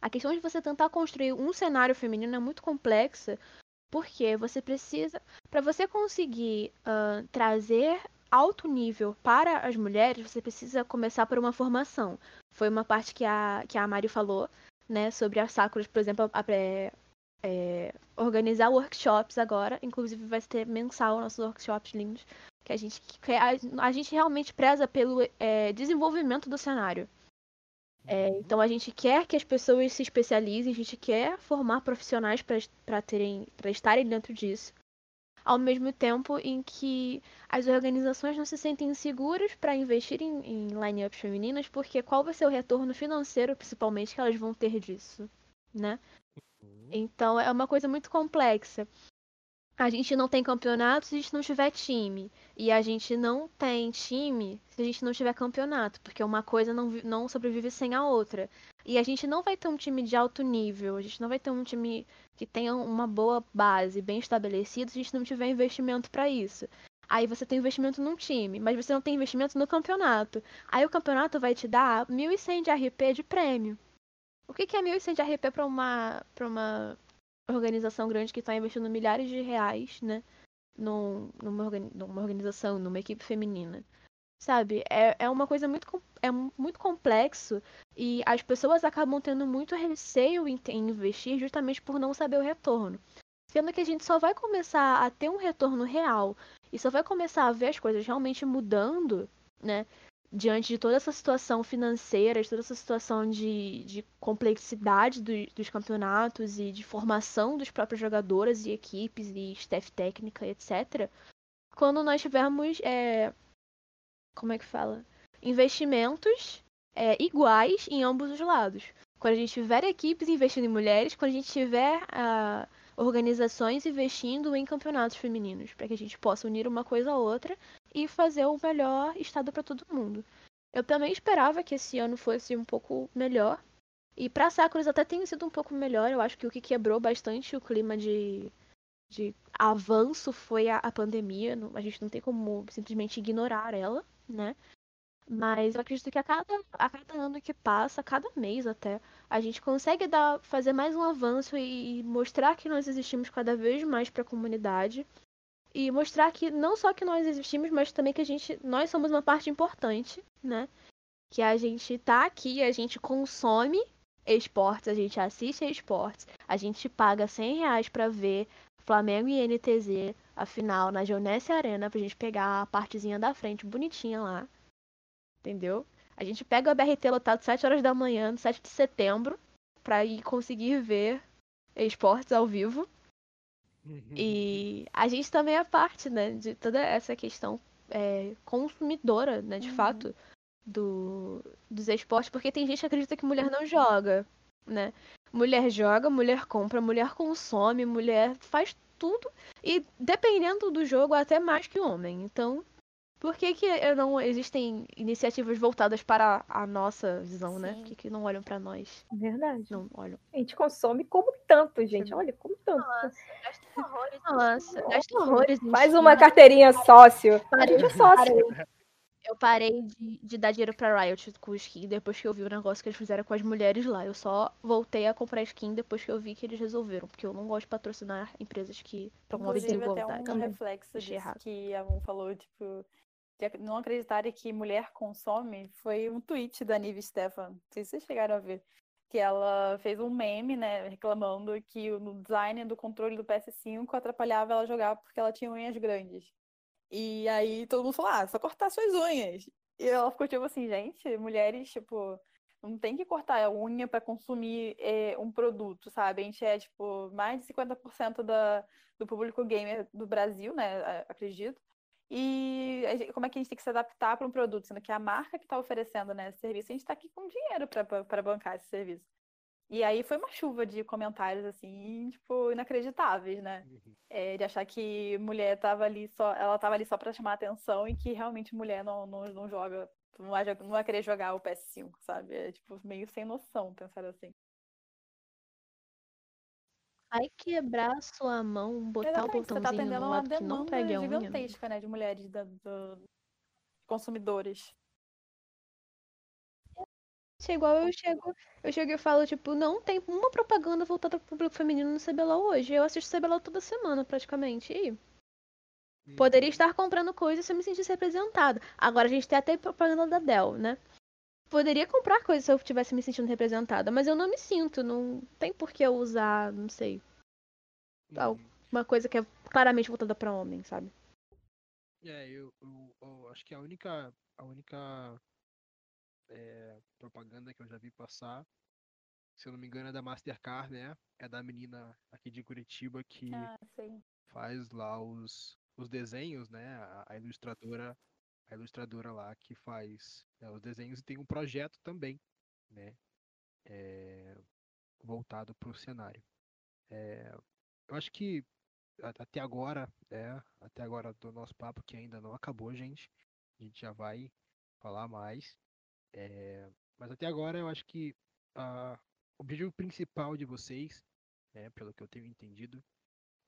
A questão de você tentar construir um cenário feminino é muito complexa, porque você precisa, para você conseguir uh, trazer alto nível para as mulheres, você precisa começar por uma formação. Foi uma parte que a, que a Mari falou, né, sobre as Sakuras, por exemplo, a, é, é, organizar workshops agora, inclusive vai ter mensal nossos workshops lindos, que a gente, que a, a gente realmente preza pelo é, desenvolvimento do cenário. É, então a gente quer que as pessoas se especializem, a gente quer formar profissionais para terem, para estarem dentro disso, ao mesmo tempo em que as organizações não se sentem seguras para investir em, em line-ups femininas, porque qual vai ser o retorno financeiro, principalmente, que elas vão ter disso, né? Uhum. Então é uma coisa muito complexa a gente não tem campeonato se a gente não tiver time. E a gente não tem time se a gente não tiver campeonato, porque uma coisa não, não sobrevive sem a outra. E a gente não vai ter um time de alto nível, a gente não vai ter um time que tenha uma boa base, bem estabelecido, se a gente não tiver investimento para isso. Aí você tem investimento num time, mas você não tem investimento no campeonato. Aí o campeonato vai te dar 1.100 de RP de prêmio. O que, que é 1.100 de RP para uma, uma organização grande que está investindo milhares de reais, né? Num, numa, numa organização, numa equipe feminina. Sabe? É, é uma coisa muito, é muito complexo e as pessoas acabam tendo muito receio em, em investir justamente por não saber o retorno. Sendo que a gente só vai começar a ter um retorno real e só vai começar a ver as coisas realmente mudando, né? Diante de toda essa situação financeira, de toda essa situação de, de complexidade do, dos campeonatos e de formação dos próprios jogadores e equipes e staff técnica, etc. Quando nós tivermos, é, como é que fala? Investimentos é, iguais em ambos os lados. Quando a gente tiver equipes investindo em mulheres, quando a gente tiver uh, organizações investindo em campeonatos femininos, para que a gente possa unir uma coisa a outra e fazer o melhor estado para todo mundo. Eu também esperava que esse ano fosse um pouco melhor. E para Sakuras até tem sido um pouco melhor. Eu acho que o que quebrou bastante o clima de, de avanço foi a, a pandemia. A gente não tem como simplesmente ignorar ela, né? Mas eu acredito que a cada, a cada ano que passa, cada mês até, a gente consegue dar, fazer mais um avanço e, e mostrar que nós existimos cada vez mais para a comunidade e mostrar que não só que nós existimos, mas também que a gente, nós somos uma parte importante, né? Que a gente tá aqui, a gente consome esportes, a gente assiste esportes, a gente paga 100 reais pra ver Flamengo e NTZ, a final na Geonesse Arena, pra gente pegar a partezinha da frente bonitinha lá. Entendeu? A gente pega o BRT lotado 7 horas da manhã, no 7 de setembro, pra ir conseguir ver esportes ao vivo. E a gente também é parte, né, de toda essa questão é, consumidora, né, de uhum. fato, do, dos esportes, porque tem gente que acredita que mulher não joga, né? Mulher joga, mulher compra, mulher consome, mulher faz tudo e dependendo do jogo até mais que homem. Então, por que, que não existem iniciativas voltadas para a nossa visão, né? Sim. né? Por que, que não olham para nós? Verdade. Não olham. A gente consome como tanto, gente. Olha, como tanto. Nossa, gasta horrores. Nossa, gasta horrores. Mais uma carteirinha sócio. a gente é sócio. Eu parei de, de dar dinheiro pra Riot com skin depois que eu vi o negócio que eles fizeram com as mulheres lá. Eu só voltei a comprar skin depois que eu vi que eles resolveram. Porque eu não gosto de patrocinar empresas que promovem desigualdade. Até um reflexo disso errado. que a Moon falou, tipo não acreditarem que mulher consome foi um tweet da Nive Stefan. Não sei se vocês chegaram a ver. Que ela fez um meme, né, reclamando que o design do controle do PS5 atrapalhava ela jogar porque ela tinha unhas grandes. E aí todo mundo falou, ah, só cortar suas unhas. E ela ficou tipo assim, gente, mulheres, tipo, não tem que cortar a unha para consumir é, um produto, sabe? A gente é, tipo, mais de 50% da, do público gamer do Brasil, né? Acredito. E como é que a gente tem que se adaptar para um produto, sendo que a marca que está oferecendo né, esse serviço, a gente está aqui com dinheiro para bancar esse serviço. E aí foi uma chuva de comentários, assim, tipo, inacreditáveis, né? Uhum. É, de achar que mulher tava ali só, ela tava ali só para chamar atenção e que realmente mulher não, não, não joga não vai, não vai querer jogar o PS5, sabe? É tipo meio sem noção pensar assim. Vai quebrar sua mão, botar o botãozinho você tá atendendo uma demanda gigantesca, né, de mulheres da, do, consumidores. É igual eu chego, eu chego e falo, tipo, não tem uma propaganda voltada pro público feminino no CBLOL hoje. Eu assisto CBLOL toda semana, praticamente. E Poderia estar comprando coisas se eu me sentisse representada. Agora a gente tem até propaganda da Dell, né? Poderia comprar coisas se eu tivesse me sentindo representada, mas eu não me sinto. Não tem por que eu usar, não sei. Uhum. Uma coisa que é claramente voltada para homem, sabe? É, eu, eu, eu, acho que a única, a única é, propaganda que eu já vi passar, se eu não me engano, é da Mastercard, né? É da menina aqui de Curitiba que ah, faz lá os, os desenhos, né? A, a, ilustradora, a ilustradora lá que faz né, os desenhos e tem um projeto também, né? É, voltado para o cenário. É, eu acho que até agora, é, até agora do nosso papo que ainda não acabou, gente. A gente já vai falar mais. É, mas até agora eu acho que a, o objetivo principal de vocês, né, pelo que eu tenho entendido,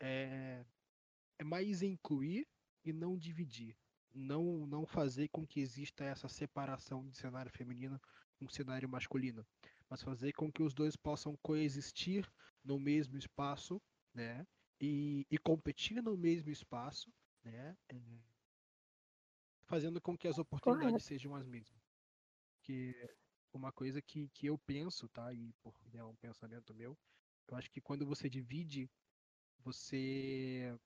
é é mais incluir e não dividir. Não, não fazer com que exista essa separação de cenário feminino com cenário masculino, mas fazer com que os dois possam coexistir no mesmo espaço, né? E, e competir no mesmo espaço, né? É, fazendo com que as oportunidades Correto. sejam as mesmas. Que uma coisa que, que eu penso, tá? E por é um pensamento meu, eu acho que quando você divide, você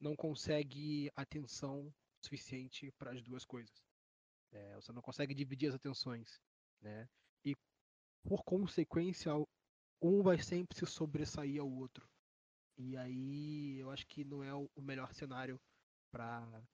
não consegue atenção suficiente para as duas coisas. É, você não consegue dividir as atenções, né? E por consequência, um vai sempre se sobressair ao outro. E aí eu acho que não é o melhor cenário para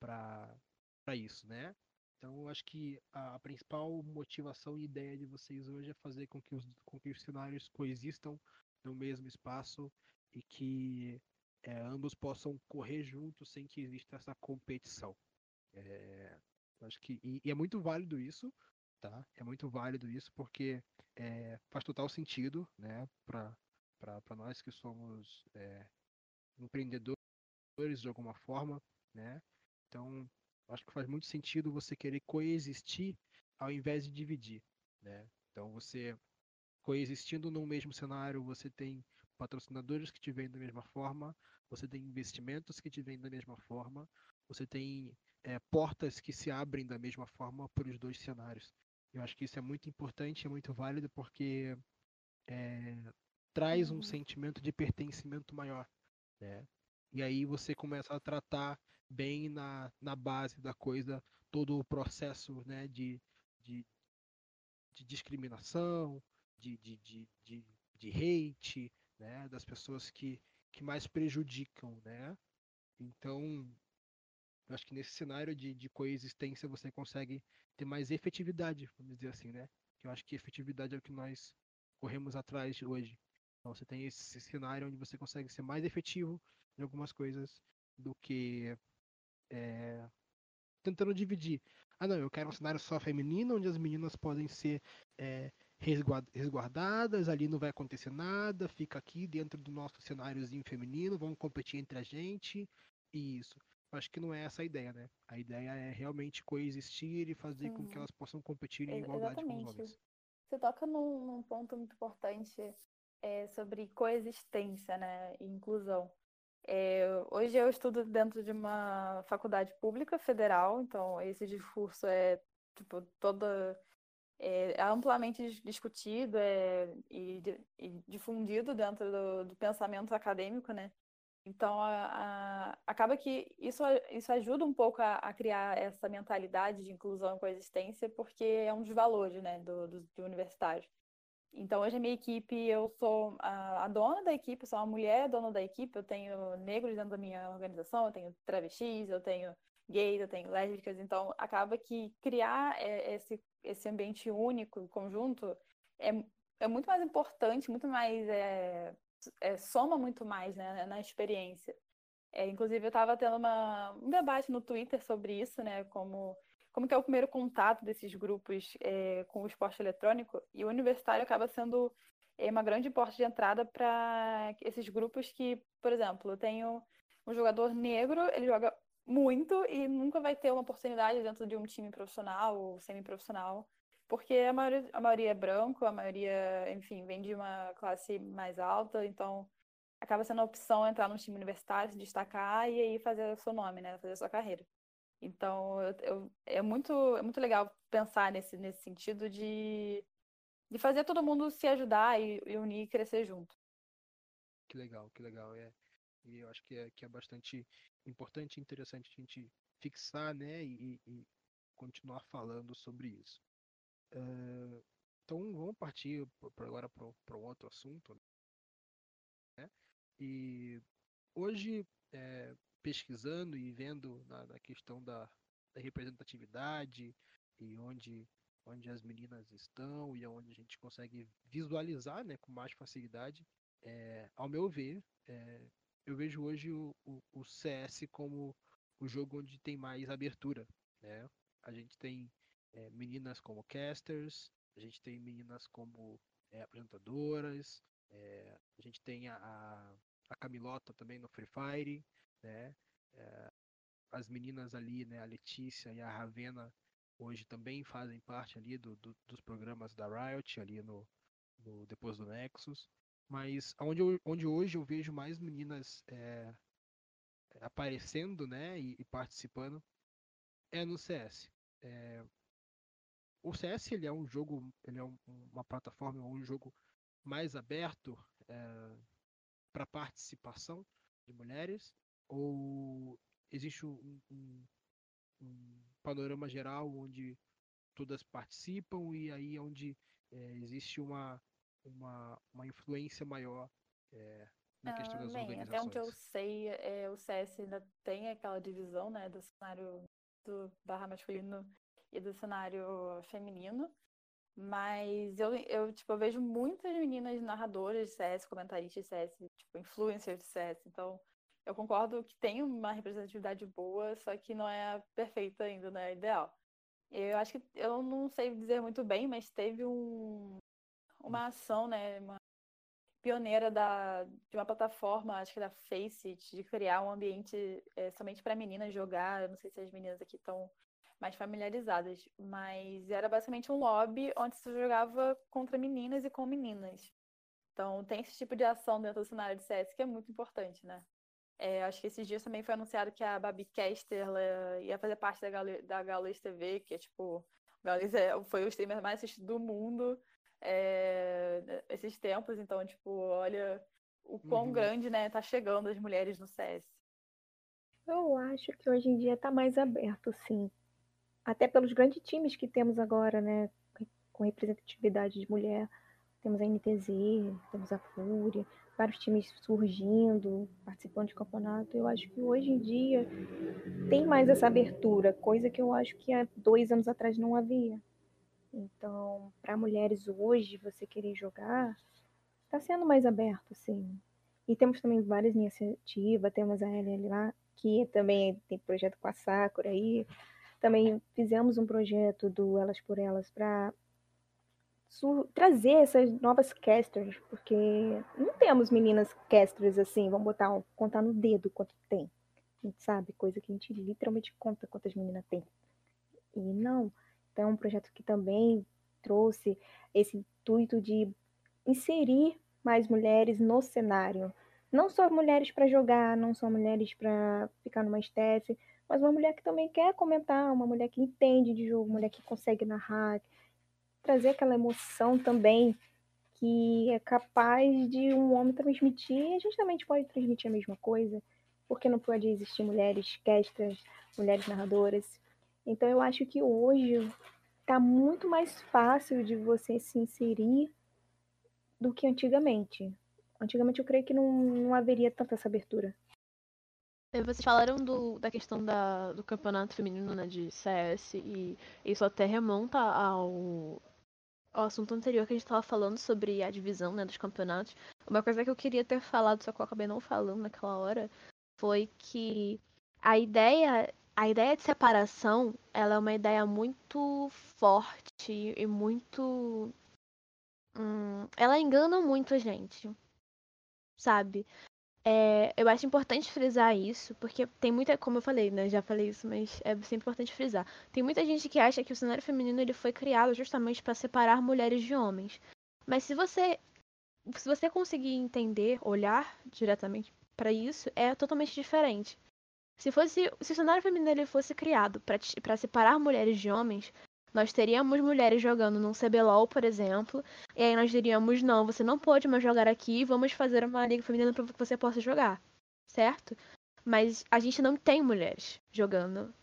para isso, né? Então eu acho que a, principal motivação e ideia de vocês hoje é fazer com que os, com que os cenários coexistam no mesmo espaço e que é, ambos possam correr juntos sem que exista essa competição. É, acho que e, e, é muito válido isso, tá? É muito válido isso porque é, faz total sentido, né? Para para nós que somos é, empreendedores de alguma forma, né? Então acho que faz muito sentido você querer coexistir ao invés de dividir, né? Então você coexistindo no mesmo cenário, você tem patrocinadores que te veem da mesma forma, você tem investimentos que te vêm da mesma forma, você tem é, portas que se abrem da mesma forma para os dois cenários. Eu acho que isso é muito importante, é muito válido, porque é, traz um uhum. sentimento de pertencimento maior. Né? E aí você começa a tratar bem na, na base da coisa todo o processo né, de, de, de discriminação, de, de, de, de, de hate, né, das pessoas que que mais prejudicam, né? Então, eu acho que nesse cenário de, de coexistência você consegue ter mais efetividade, vamos dizer assim, né? Eu acho que efetividade é o que nós corremos atrás hoje. Então você tem esse cenário onde você consegue ser mais efetivo em algumas coisas do que é, tentando dividir. Ah não, eu quero um cenário só feminino, onde as meninas podem ser é, resguardadas, ali não vai acontecer nada, fica aqui dentro do nosso cenáriozinho feminino, vamos competir entre a gente e isso. Acho que não é essa a ideia, né? A ideia é realmente coexistir e fazer Sim. com que elas possam competir em igualdade Exatamente. com os homens. Você toca num, num ponto muito importante é, sobre coexistência, né? E inclusão. É, hoje eu estudo dentro de uma faculdade pública federal, então esse discurso é tipo toda é, amplamente discutido é, e, e, difundido dentro do, do, pensamento acadêmico, né? Então, a, a, acaba que isso, isso ajuda um pouco a, a, criar essa mentalidade de inclusão e coexistência, porque é um dos valores né, do, do, do universitário. Então, hoje a minha equipe, eu sou a, dona da equipe, sou uma mulher dona da equipe, eu tenho negros dentro da minha organização, eu tenho travestis, eu tenho gays, eu tenho lésbicas, então acaba que criar é, esse, esse ambiente único, conjunto, é, é muito mais importante, muito mais, é, é soma muito mais né, na experiência. É, inclusive, eu estava tendo uma, um debate no Twitter sobre isso, né, como como que é o primeiro contato desses grupos é, com o esporte eletrônico, e o universitário acaba sendo é, uma grande porta de entrada para esses grupos que, por exemplo, eu tenho um jogador negro, ele joga muito e nunca vai ter uma oportunidade dentro de um time profissional ou semi-profissional, porque a maioria, a maioria é branco, a maioria, enfim, vem de uma classe mais alta, então acaba sendo a opção entrar num time universitário, se destacar e aí fazer o seu nome, né, fazer a sua carreira. Então, eu, é, muito, é muito legal pensar nesse, nesse sentido de, de fazer todo mundo se ajudar e, e unir e crescer junto. Que legal, que legal. É, e eu acho que é, que é bastante importante e interessante a gente fixar né, e, e continuar falando sobre isso. Uh, então, vamos partir por agora para outro assunto. Né? E hoje, é, pesquisando e vendo na, na questão da, da, representatividade e onde, onde as meninas estão e onde a gente consegue visualizar né, com mais facilidade, é, ao meu ver, é, eu vejo hoje o, o, o, CS como o jogo onde tem mais abertura. Né? A gente tem é, meninas como casters, a gente tem meninas como é, apresentadoras, é, a gente tem a, a Camilota também no Free Fire, né? É, as meninas ali, né, a Letícia e a Ravena, hoje também fazem parte ali do, do, dos programas da Riot, ali no, no, depois do Nexus. Mas onde, eu, onde hoje eu vejo mais meninas é, aparecendo né, e, e, participando é no CS. É, o CS ele é um jogo, ele é um, uma plataforma, um jogo mais aberto é, para participação de mulheres ou existe um, um, um panorama geral onde todas participam e aí onde é, existe uma, uma, uma influência maior é, na ah, questão das bem, organizações. Até onde eu sei, é, o CS ainda tem aquela divisão né, do cenário do barra masculino e do cenário feminino. Mas eu, eu, tipo, eu vejo muitas meninas narradoras de CS, comentaristas de CS, tipo, influencers de CS. Então, eu concordo que tem uma representatividade boa, só que não é perfeita ainda, não é ideal. Eu acho que eu não sei dizer muito bem, mas teve um, uma ação, né, uma pioneira da, de uma plataforma, acho que da Faceit, de criar um ambiente é, somente para meninas jogar. Eu não sei se as meninas aqui estão mais familiarizadas, mas era basicamente um lobby onde se jogava contra meninas e com meninas. Então tem esse tipo de ação dentro do cenário de CS que é muito importante, né? É, acho que esses dias também foi anunciado que a Babi Caster ia fazer parte da, Galo, da TV, que é tipo. Gaules é, foi o streamer mais assistido do mundo é, esses tempos, então, tipo, olha o quão uhum. grande, né, tá chegando as mulheres no CS. Eu acho que hoje em dia tá mais aberto, sim. Até pelos grandes times que temos agora, né, com representatividade de mulher. Temos a NTZ, temos a Fúria, vários times surgindo, participando de campeonato. Eu acho que hoje em dia tem mais essa abertura, coisa que eu acho que há dois anos atrás não havia. Então, para mulheres hoje, você querer jogar, está sendo mais aberto, sim. E temos também várias iniciativas, temos a LL lá, que também tem projeto com a Sakura aí. Também fizemos um projeto do Elas por Elas para trazer essas novas casters, porque não temos meninas casters assim, vamos botar, contar no dedo quanto tem. A gente sabe, coisa que a gente literalmente conta quantas meninas tem. E não. Então, é um projeto que também trouxe esse intuito de inserir mais mulheres no cenário. Não só mulheres para jogar, não só mulheres para ficar numa staff, mas uma mulher que também quer comentar, uma mulher que entende de jogo, uma mulher que consegue narrar, trazer aquela emoção também que é capaz de um homem transmitir, a gente também pode transmitir a mesma coisa, porque não pode existir mulheres castras, mulheres narradoras. Então eu acho que hoje está muito mais fácil de você se inserir do que antigamente. Antigamente eu creio que não, não haveria tanta essa abertura. Vocês falaram do, da questão da, do campeonato feminino né, de CS e isso até remonta ao, ao assunto anterior que a gente estava falando sobre a divisão né, dos campeonatos. Uma coisa que eu queria ter falado, só que eu acabei não falando naquela hora, foi que a ideia a ideia de separação ela é uma ideia muito forte e muito hum, ela engana muito a gente sabe é, eu acho importante frisar isso, porque tem muita, como eu falei, né? Já falei isso, mas é sempre importante frisar. Tem muita gente que acha que o cenário feminino ele foi criado justamente para separar mulheres de homens. Mas se você se você conseguir entender, olhar diretamente para isso, é totalmente diferente. Se fosse se o cenário feminino ele fosse criado para separar mulheres de homens, nós teríamos mulheres jogando num CBLOL, por exemplo, e aí nós diríamos: não, você não pode mais jogar aqui, vamos fazer uma liga feminina para que você possa jogar, certo? Mas a gente não tem mulheres jogando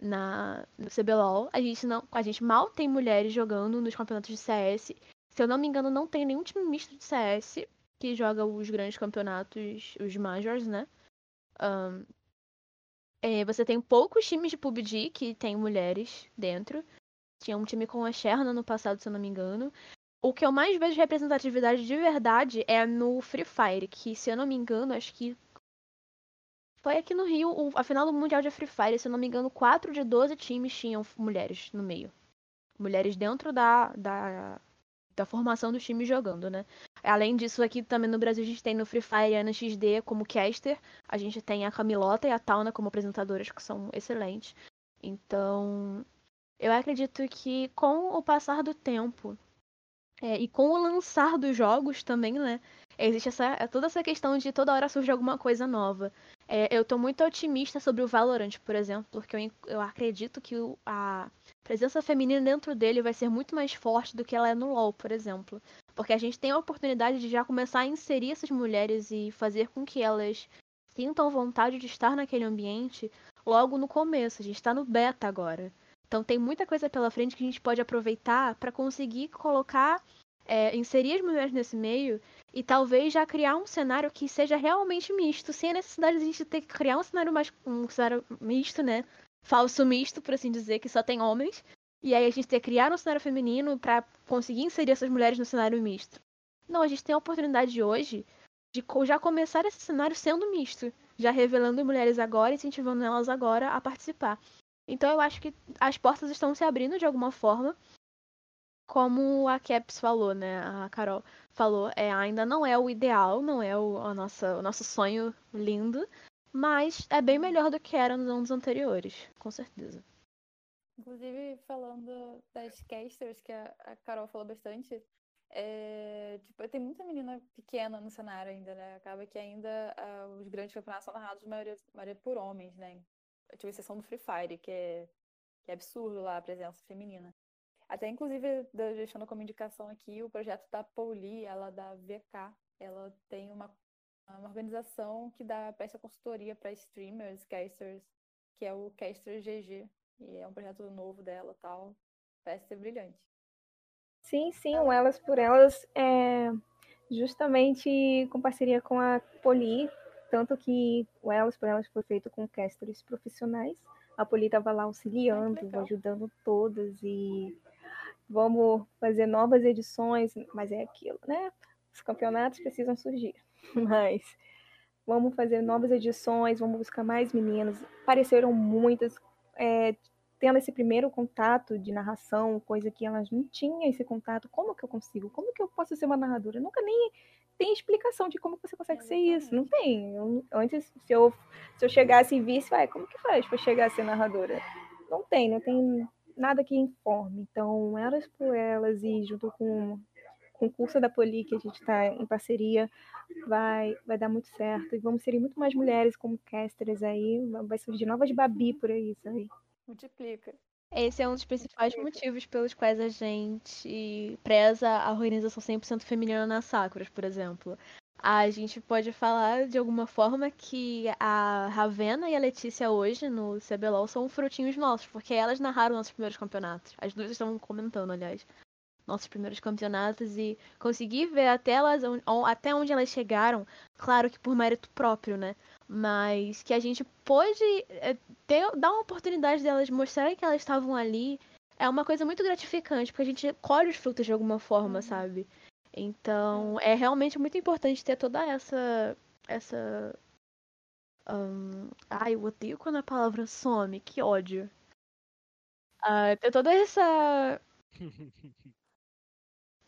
na no CBLOL, a gente não, a gente mal tem mulheres jogando nos campeonatos de CS. Se eu não me engano, não tem nenhum time misto de CS que joga os grandes campeonatos, os majors, né? Um, é, você tem poucos times de PUBG que tem mulheres dentro. Tinha um time com a Sherna no passado, se eu não me engano. O que eu mais vejo de representatividade de verdade é no Free Fire, que, se eu não me engano, acho que foi aqui no Rio, a final do Mundial de Free Fire, se eu não me engano, 4 de 12 times tinham mulheres no meio. Mulheres dentro da, da, da formação dos times jogando, né? Além disso, aqui também no Brasil a gente tem no Free Fire a NXD como caster, a gente tem a Camilota e a Tauna como apresentadoras, que são excelentes. Então, eu acredito que com o passar do tempo é, e com o lançar dos jogos também, né? Existe essa, é toda essa questão de toda hora surge alguma coisa nova. É, eu tô muito otimista sobre o Valorant, por exemplo, porque eu, eu acredito que o, a presença feminina dentro dele vai ser muito mais forte do que ela é no LoL, por exemplo. Porque a gente tem a oportunidade de já começar a inserir essas mulheres e fazer com que elas sintam vontade de estar naquele ambiente logo no começo. A gente está no beta agora. Então tem muita coisa pela frente que a gente pode aproveitar para conseguir colocar, é, inserir as mulheres nesse meio e talvez já criar um cenário que seja realmente misto, sem a necessidade de a gente ter que criar um cenário mais um cenário misto, né? Falso misto, por assim dizer, que só tem homens. E aí a gente ter que criar um cenário feminino para conseguir inserir essas mulheres no cenário misto. Não, a gente tem a oportunidade hoje de já começar esse cenário sendo misto, já revelando mulheres agora, incentivando elas agora a participar. Então eu acho que as portas estão se abrindo de alguma forma. Como a Caps falou, né? A Carol falou, é, ainda não é o ideal, não é o, a nossa, o nosso sonho lindo, mas é bem melhor do que era nos anos anteriores, com certeza. Inclusive, falando das casters, que a, Carol falou bastante, é, tipo, tem muita menina pequena no cenário ainda, né? Acaba que ainda uh, os grandes campeonatos são narrados, maioria, maioria por homens, né? tipo, exceção do Free Fire, que é, que é absurdo lá a presença feminina. Até, inclusive, deixando como indicação aqui, o projeto da Pauli, ela da VK, ela tem uma, uma organização que dá presta consultoria para streamers, casters, que é o Caster GG. E é um projeto novo dela tal. Parece ser brilhante. Sim, sim, o Elas por Elas é justamente com parceria com a Poli, tanto que o Elas por Elas foi feito com casters profissionais. A Poli estava lá auxiliando, ajudando todas e vamos fazer novas edições, mas é aquilo, né? Os campeonatos precisam surgir, (laughs) mas vamos fazer novas edições, vamos buscar mais meninas. Apareceram muitas, é, tendo esse primeiro contato de narração, coisa que elas não tinham esse contato. Como que eu consigo? Como que eu posso ser uma narradora? Eu nunca nem tem explicação de como você consegue ser isso. Não tem. Eu, antes, se eu, se eu chegasse e visse, vai, como que faz para chegar a ser narradora? Não tem, não tem nada que informe. Então, elas por elas e junto com, com o curso da Poli, que a gente está em parceria, vai, vai dar muito certo. E vamos ser muito mais mulheres como casters aí. Vai surgir novas Babi por aí, isso aí. Multiplica. Esse é um dos principais motivos pelos quais a gente preza a organização 100% feminina na Sakura, por exemplo. A gente pode falar de alguma forma que a Ravena e a Letícia hoje no CBLOL são frutinhos nossos, porque elas narraram nossos primeiros campeonatos. As duas estão comentando, aliás, nossos primeiros campeonatos e conseguir ver até, elas, até onde elas chegaram, claro que por mérito próprio, né? Mas que a gente pôde é, ter, dar uma oportunidade delas mostrarem que elas estavam ali é uma coisa muito gratificante, porque a gente colhe os frutos de alguma forma, uhum. sabe? Então, é realmente muito importante ter toda essa. essa. Um... Ai, eu odeio quando a palavra some, que ódio. Uh, ter toda essa. (laughs)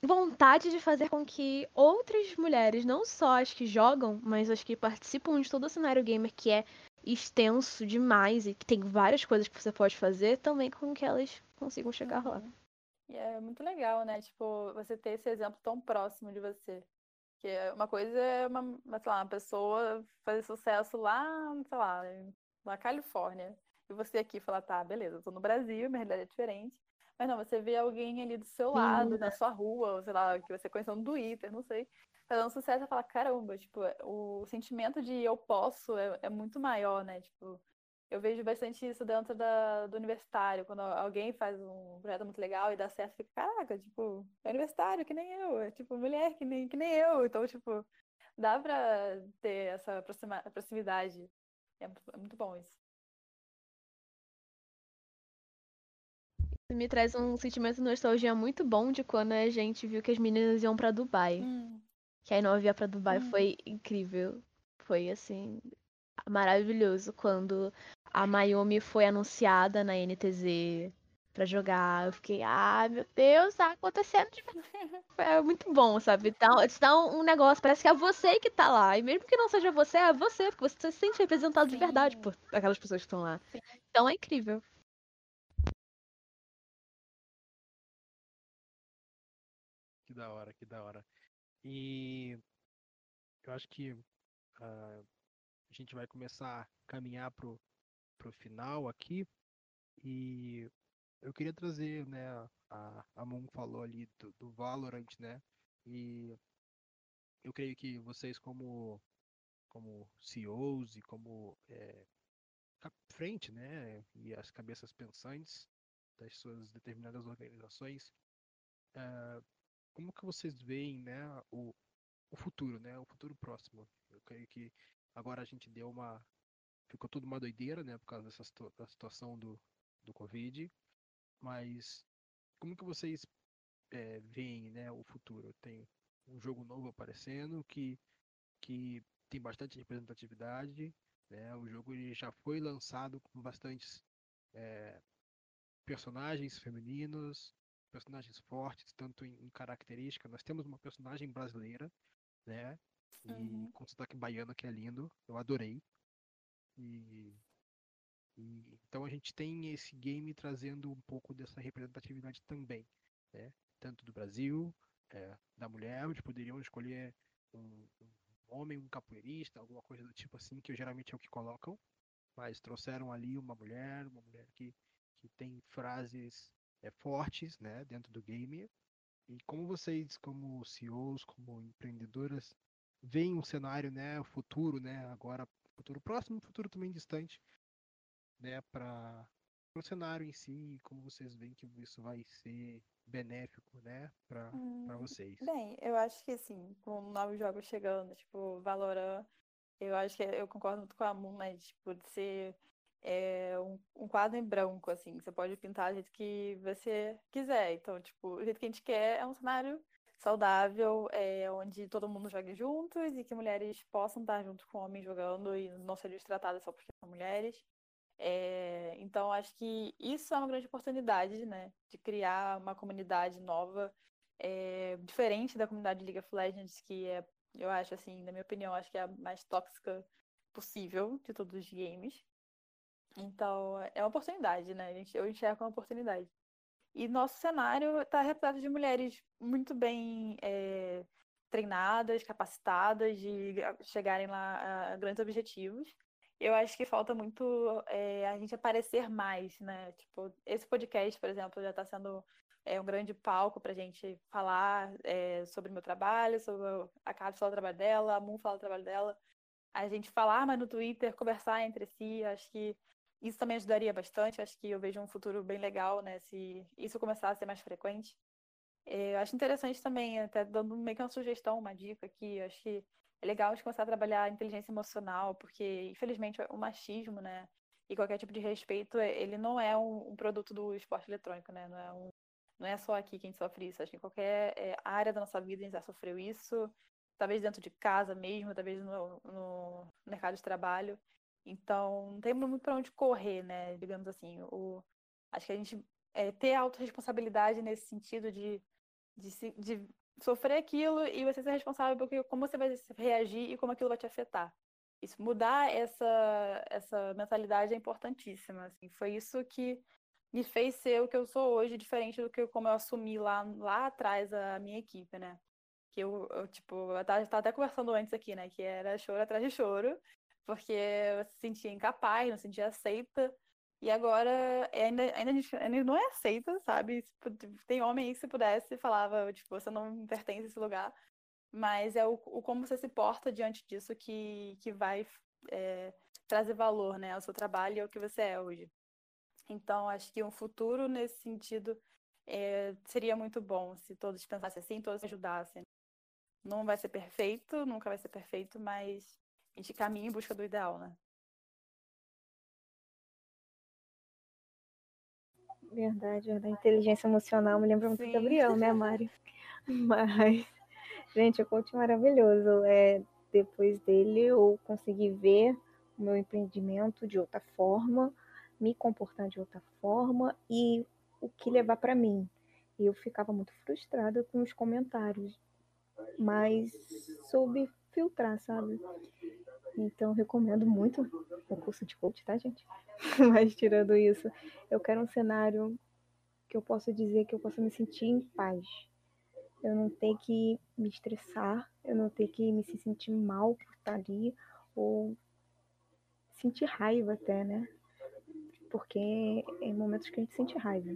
vontade de fazer com que outras mulheres, não só as que jogam, mas as que participam de todo o cenário gamer que é extenso demais e que tem várias coisas que você pode fazer, também com que elas consigam chegar lá. Uhum. E é muito legal, né? Tipo, você ter esse exemplo tão próximo de você. Que é uma coisa é uma, sei lá, uma pessoa fazer sucesso lá, sei lá, na Califórnia. E você aqui falar, tá, beleza, eu tô no Brasil, minha realidade é diferente. Mas não, você vê alguém ali do seu Sim, lado, na sua rua, sei lá, que você conheceu no Twitter, não sei, fazendo sucesso e fala, caramba, tipo, o sentimento de eu posso é, é muito maior, né? Tipo, eu vejo bastante isso dentro da, do universitário, quando alguém faz um projeto muito legal e dá certo, fica, caraca, tipo, é universitário que nem eu, é tipo, mulher que nem, que nem eu. Então, tipo, dá pra ter essa proximidade. É, é muito bom isso. Me traz um sentimento de nostalgia muito bom de quando a gente viu que as meninas iam para Dubai. Hum. Que a Inova ia pra Dubai hum. foi incrível. Foi assim, maravilhoso quando a Mayumi foi anunciada na NTZ para jogar. Eu fiquei, ah, meu Deus, tá acontecendo de (laughs) É muito bom, sabe? Então, te dá um, negócio, parece que é você que tá lá. E mesmo que não seja você, é você, porque você se sente representado Sim. de verdade por aquelas pessoas que estão lá. Sim. Então é incrível. Da hora, que da hora. E eu acho que uh, a gente vai começar a caminhar pro, pro final aqui. E eu queria trazer, né, a, a Moon falou ali do, do Valorant, né? E eu creio que vocês como como CEOs e como é, frente, né, e as cabeças pensantes das suas determinadas organizações, é, como que vocês veem, né, o, o futuro, né, o futuro próximo? Eu creio que Agora a gente deu uma. Ficou tudo uma doideira, né? Por causa dessa da situação do, do Covid. Mas como que vocês é, veem né, o futuro? Tem um jogo novo aparecendo que, que tem bastante representatividade. Né? O jogo já foi lançado com bastantes é, personagens femininos, personagens fortes, tanto em, em característica. Nós temos uma personagem brasileira, né? E uhum. com sotaque baiano, que é lindo. Eu adorei. E, e, então a gente tem esse game trazendo um pouco dessa representatividade também. Né? Tanto do Brasil, é, da mulher, onde poderiam escolher um, um homem, um capoeirista, alguma coisa do tipo assim, que geralmente é o que colocam. Mas trouxeram ali uma mulher, uma mulher que, que tem frases é, fortes né, dentro do game. E como vocês, como CEOs, como empreendedoras, veem um cenário, né, o futuro, né, agora futuro próximo, futuro também distante, né, para o cenário em si, como vocês veem que isso vai ser benéfico, né, para hum, vocês? Bem, eu acho que assim, com novos jogos chegando, tipo Valorant, eu acho que eu concordo muito com a Moon, né, tipo, de ser é, um, um, quadro em branco, assim, você pode pintar do jeito que você quiser, então, tipo, o jeito que a gente quer é um cenário saudável, é, onde todo mundo jogue juntos e que mulheres possam estar junto com homens jogando e não serem tratadas só porque são mulheres. É, então, acho que isso é uma grande oportunidade, né, de criar uma comunidade nova, é, diferente da comunidade de League of Legends, que é, eu acho, assim, na minha opinião, acho que é a mais tóxica possível de todos os games. Então, é uma oportunidade, né? Eu enxergo uma oportunidade. E nosso cenário está repleto de mulheres muito bem é, treinadas, capacitadas, de chegarem lá a grandes objetivos. eu acho que falta muito é, a gente aparecer mais, né? Tipo, esse podcast, por exemplo, já está sendo é, um grande palco para a gente falar é, sobre o meu trabalho, sobre a Carlos falar o trabalho dela, a Moon falar o trabalho dela. A gente falar mais no Twitter, conversar entre si, acho que isso também ajudaria bastante. Acho que eu vejo um futuro bem legal, né? Se isso começar a ser mais frequente. É, eu acho interessante também, até dando meio que uma sugestão, uma dica aqui, acho que é legal de começar a trabalhar a inteligência emocional, porque, infelizmente, o machismo, né, e qualquer tipo de respeito, ele não é um, um produto do esporte eletrônico, né, não é, um, não é só aqui que a gente sofre isso, acho que em qualquer é, área da nossa vida a gente já sofreu isso, talvez dentro de casa mesmo, talvez no, no mercado de trabalho, então não tem muito para onde correr, né, digamos assim, o, acho que a gente é, ter autorresponsabilidade nesse sentido de de, se, de sofrer aquilo e você ser responsável por como você vai reagir e como aquilo vai te afetar. Isso, mudar essa, essa mentalidade é importantíssima. Assim. Foi isso que me fez ser o que eu sou hoje, diferente do que como eu assumi lá, lá atrás a minha equipe, né? Que eu, eu tipo, eu tava, até conversando antes aqui, né? Que era choro atrás de choro, porque eu se sentia incapaz, não se sentia aceita. E agora é ainda, ainda, ainda não é aceita, sabe? Tem homem aí que se pudesse falava, tipo, você não pertence a esse lugar. Mas é o, o como você se porta diante disso que, que vai é, trazer valor, né? Ao seu trabalho e ao que você é hoje. Então, acho que um futuro nesse sentido é, seria muito bom se todos pensassem assim, todos ajudassem. Não vai ser perfeito, nunca vai ser perfeito, mas a gente caminha em busca do ideal, né? Verdade, da inteligência emocional me lembra muito Sim. Gabriel, né, Mari? (laughs) Mas, gente, o coach maravilhoso. É, depois dele eu consegui ver o meu empreendimento de outra forma, me comportar de outra forma e o que levar para mim. E eu ficava muito frustrada com os comentários, mas soube filtrar, sabe? Então, recomendo muito o curso de coach, tá, gente? (laughs) Mas, tirando isso, eu quero um cenário que eu possa dizer que eu possa me sentir em paz. Eu não ter que me estressar, eu não ter que me sentir mal por estar ali, ou sentir raiva até, né? Porque em momentos que a gente sente raiva.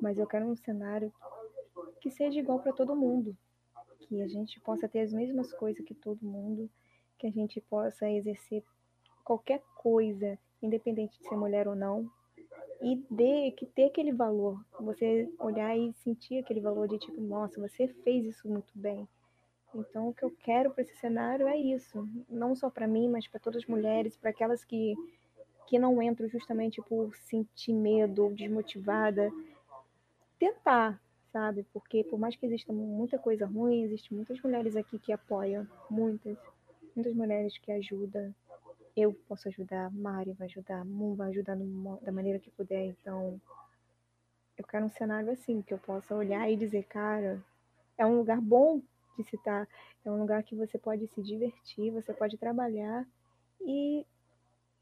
Mas eu quero um cenário que seja igual para todo mundo. Que a gente possa ter as mesmas coisas que todo mundo que a gente possa exercer qualquer coisa, independente de ser mulher ou não, e de que ter aquele valor, você olhar e sentir aquele valor de tipo, nossa, você fez isso muito bem. Então, o que eu quero para esse cenário é isso, não só para mim, mas para todas as mulheres, para aquelas que que não entram justamente por sentir medo ou desmotivada, tentar, sabe? Porque por mais que exista muita coisa ruim, existem muitas mulheres aqui que apoiam, muitas muitas mulheres que ajudam. Eu posso ajudar, Mari vai ajudar, Moon vai ajudar no, da maneira que puder. Então, eu quero um cenário assim, que eu possa olhar e dizer, cara, é um lugar bom de se estar, é um lugar que você pode se divertir, você pode trabalhar e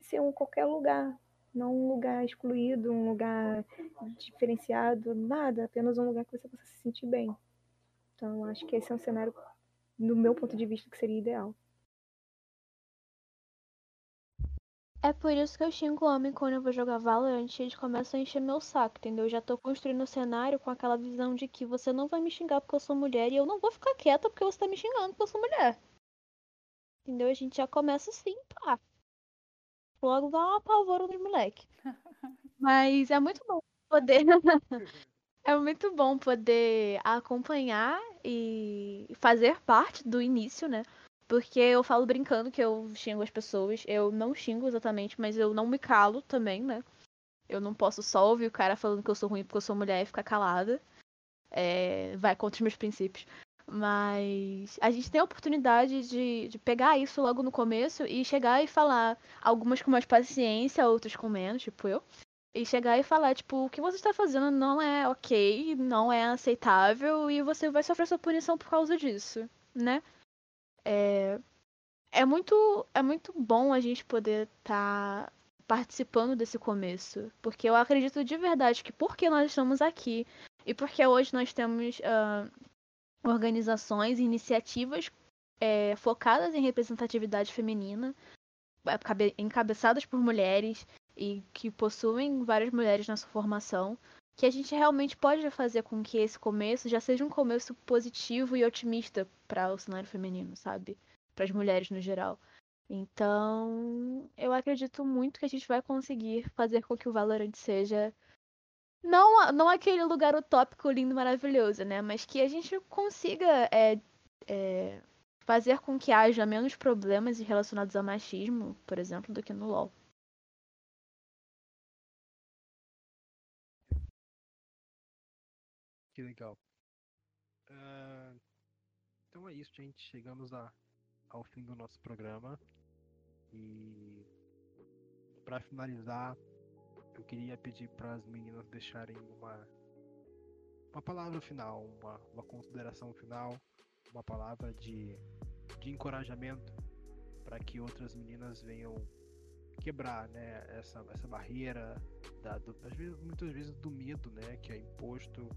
ser um qualquer lugar, não um lugar excluído, um lugar diferenciado, nada, apenas um lugar que você possa se sentir bem. Então, acho que esse é um cenário, no meu ponto de vista, que seria ideal. É por isso que eu xingo o homem quando eu vou jogar Valorant e eles começam a encher meu saco, entendeu? Eu já tô construindo o cenário com aquela visão de que você não vai me xingar porque eu sou mulher e eu não vou ficar quieta porque você tá me xingando porque eu sou mulher. Entendeu? A gente já começa assim, pá. Logo dá uma pavora nos moleque. (laughs) Mas é muito bom poder. (laughs) é muito bom poder acompanhar e fazer parte do início, né? Porque eu falo brincando que eu xingo as pessoas. Eu não xingo exatamente, mas eu não me calo também, né? Eu não posso só ouvir o cara falando que eu sou ruim porque eu sou mulher e ficar calada. É, vai contra os meus princípios. Mas a gente tem a oportunidade de, de pegar isso logo no começo e chegar e falar, algumas com mais paciência, outras com menos, tipo eu. E chegar e falar, tipo, o que você está fazendo não é ok, não é aceitável e você vai sofrer sua punição por causa disso, né? É, é, muito, é muito bom a gente poder estar tá participando desse começo. Porque eu acredito de verdade que porque nós estamos aqui e porque hoje nós temos uh, organizações iniciativas é, focadas em representatividade feminina, encabeçadas por mulheres e que possuem várias mulheres na sua formação, que a gente realmente pode fazer com que esse começo já seja um começo positivo e otimista para o cenário feminino, sabe? Para as mulheres no geral. Então, eu acredito muito que a gente vai conseguir fazer com que o Valorant seja não, não aquele lugar utópico, lindo, maravilhoso, né? Mas que a gente consiga é, é, fazer com que haja menos problemas relacionados ao machismo, por exemplo, do que no LoL. Que legal. Uh, então é isso, gente. Chegamos a, ao fim do nosso programa. E para finalizar, eu queria pedir para as meninas deixarem uma uma palavra final, uma, uma consideração final, uma palavra de, de encorajamento para que outras meninas venham quebrar né, essa, essa barreira, da, do, às vezes, muitas vezes do medo né, que é imposto,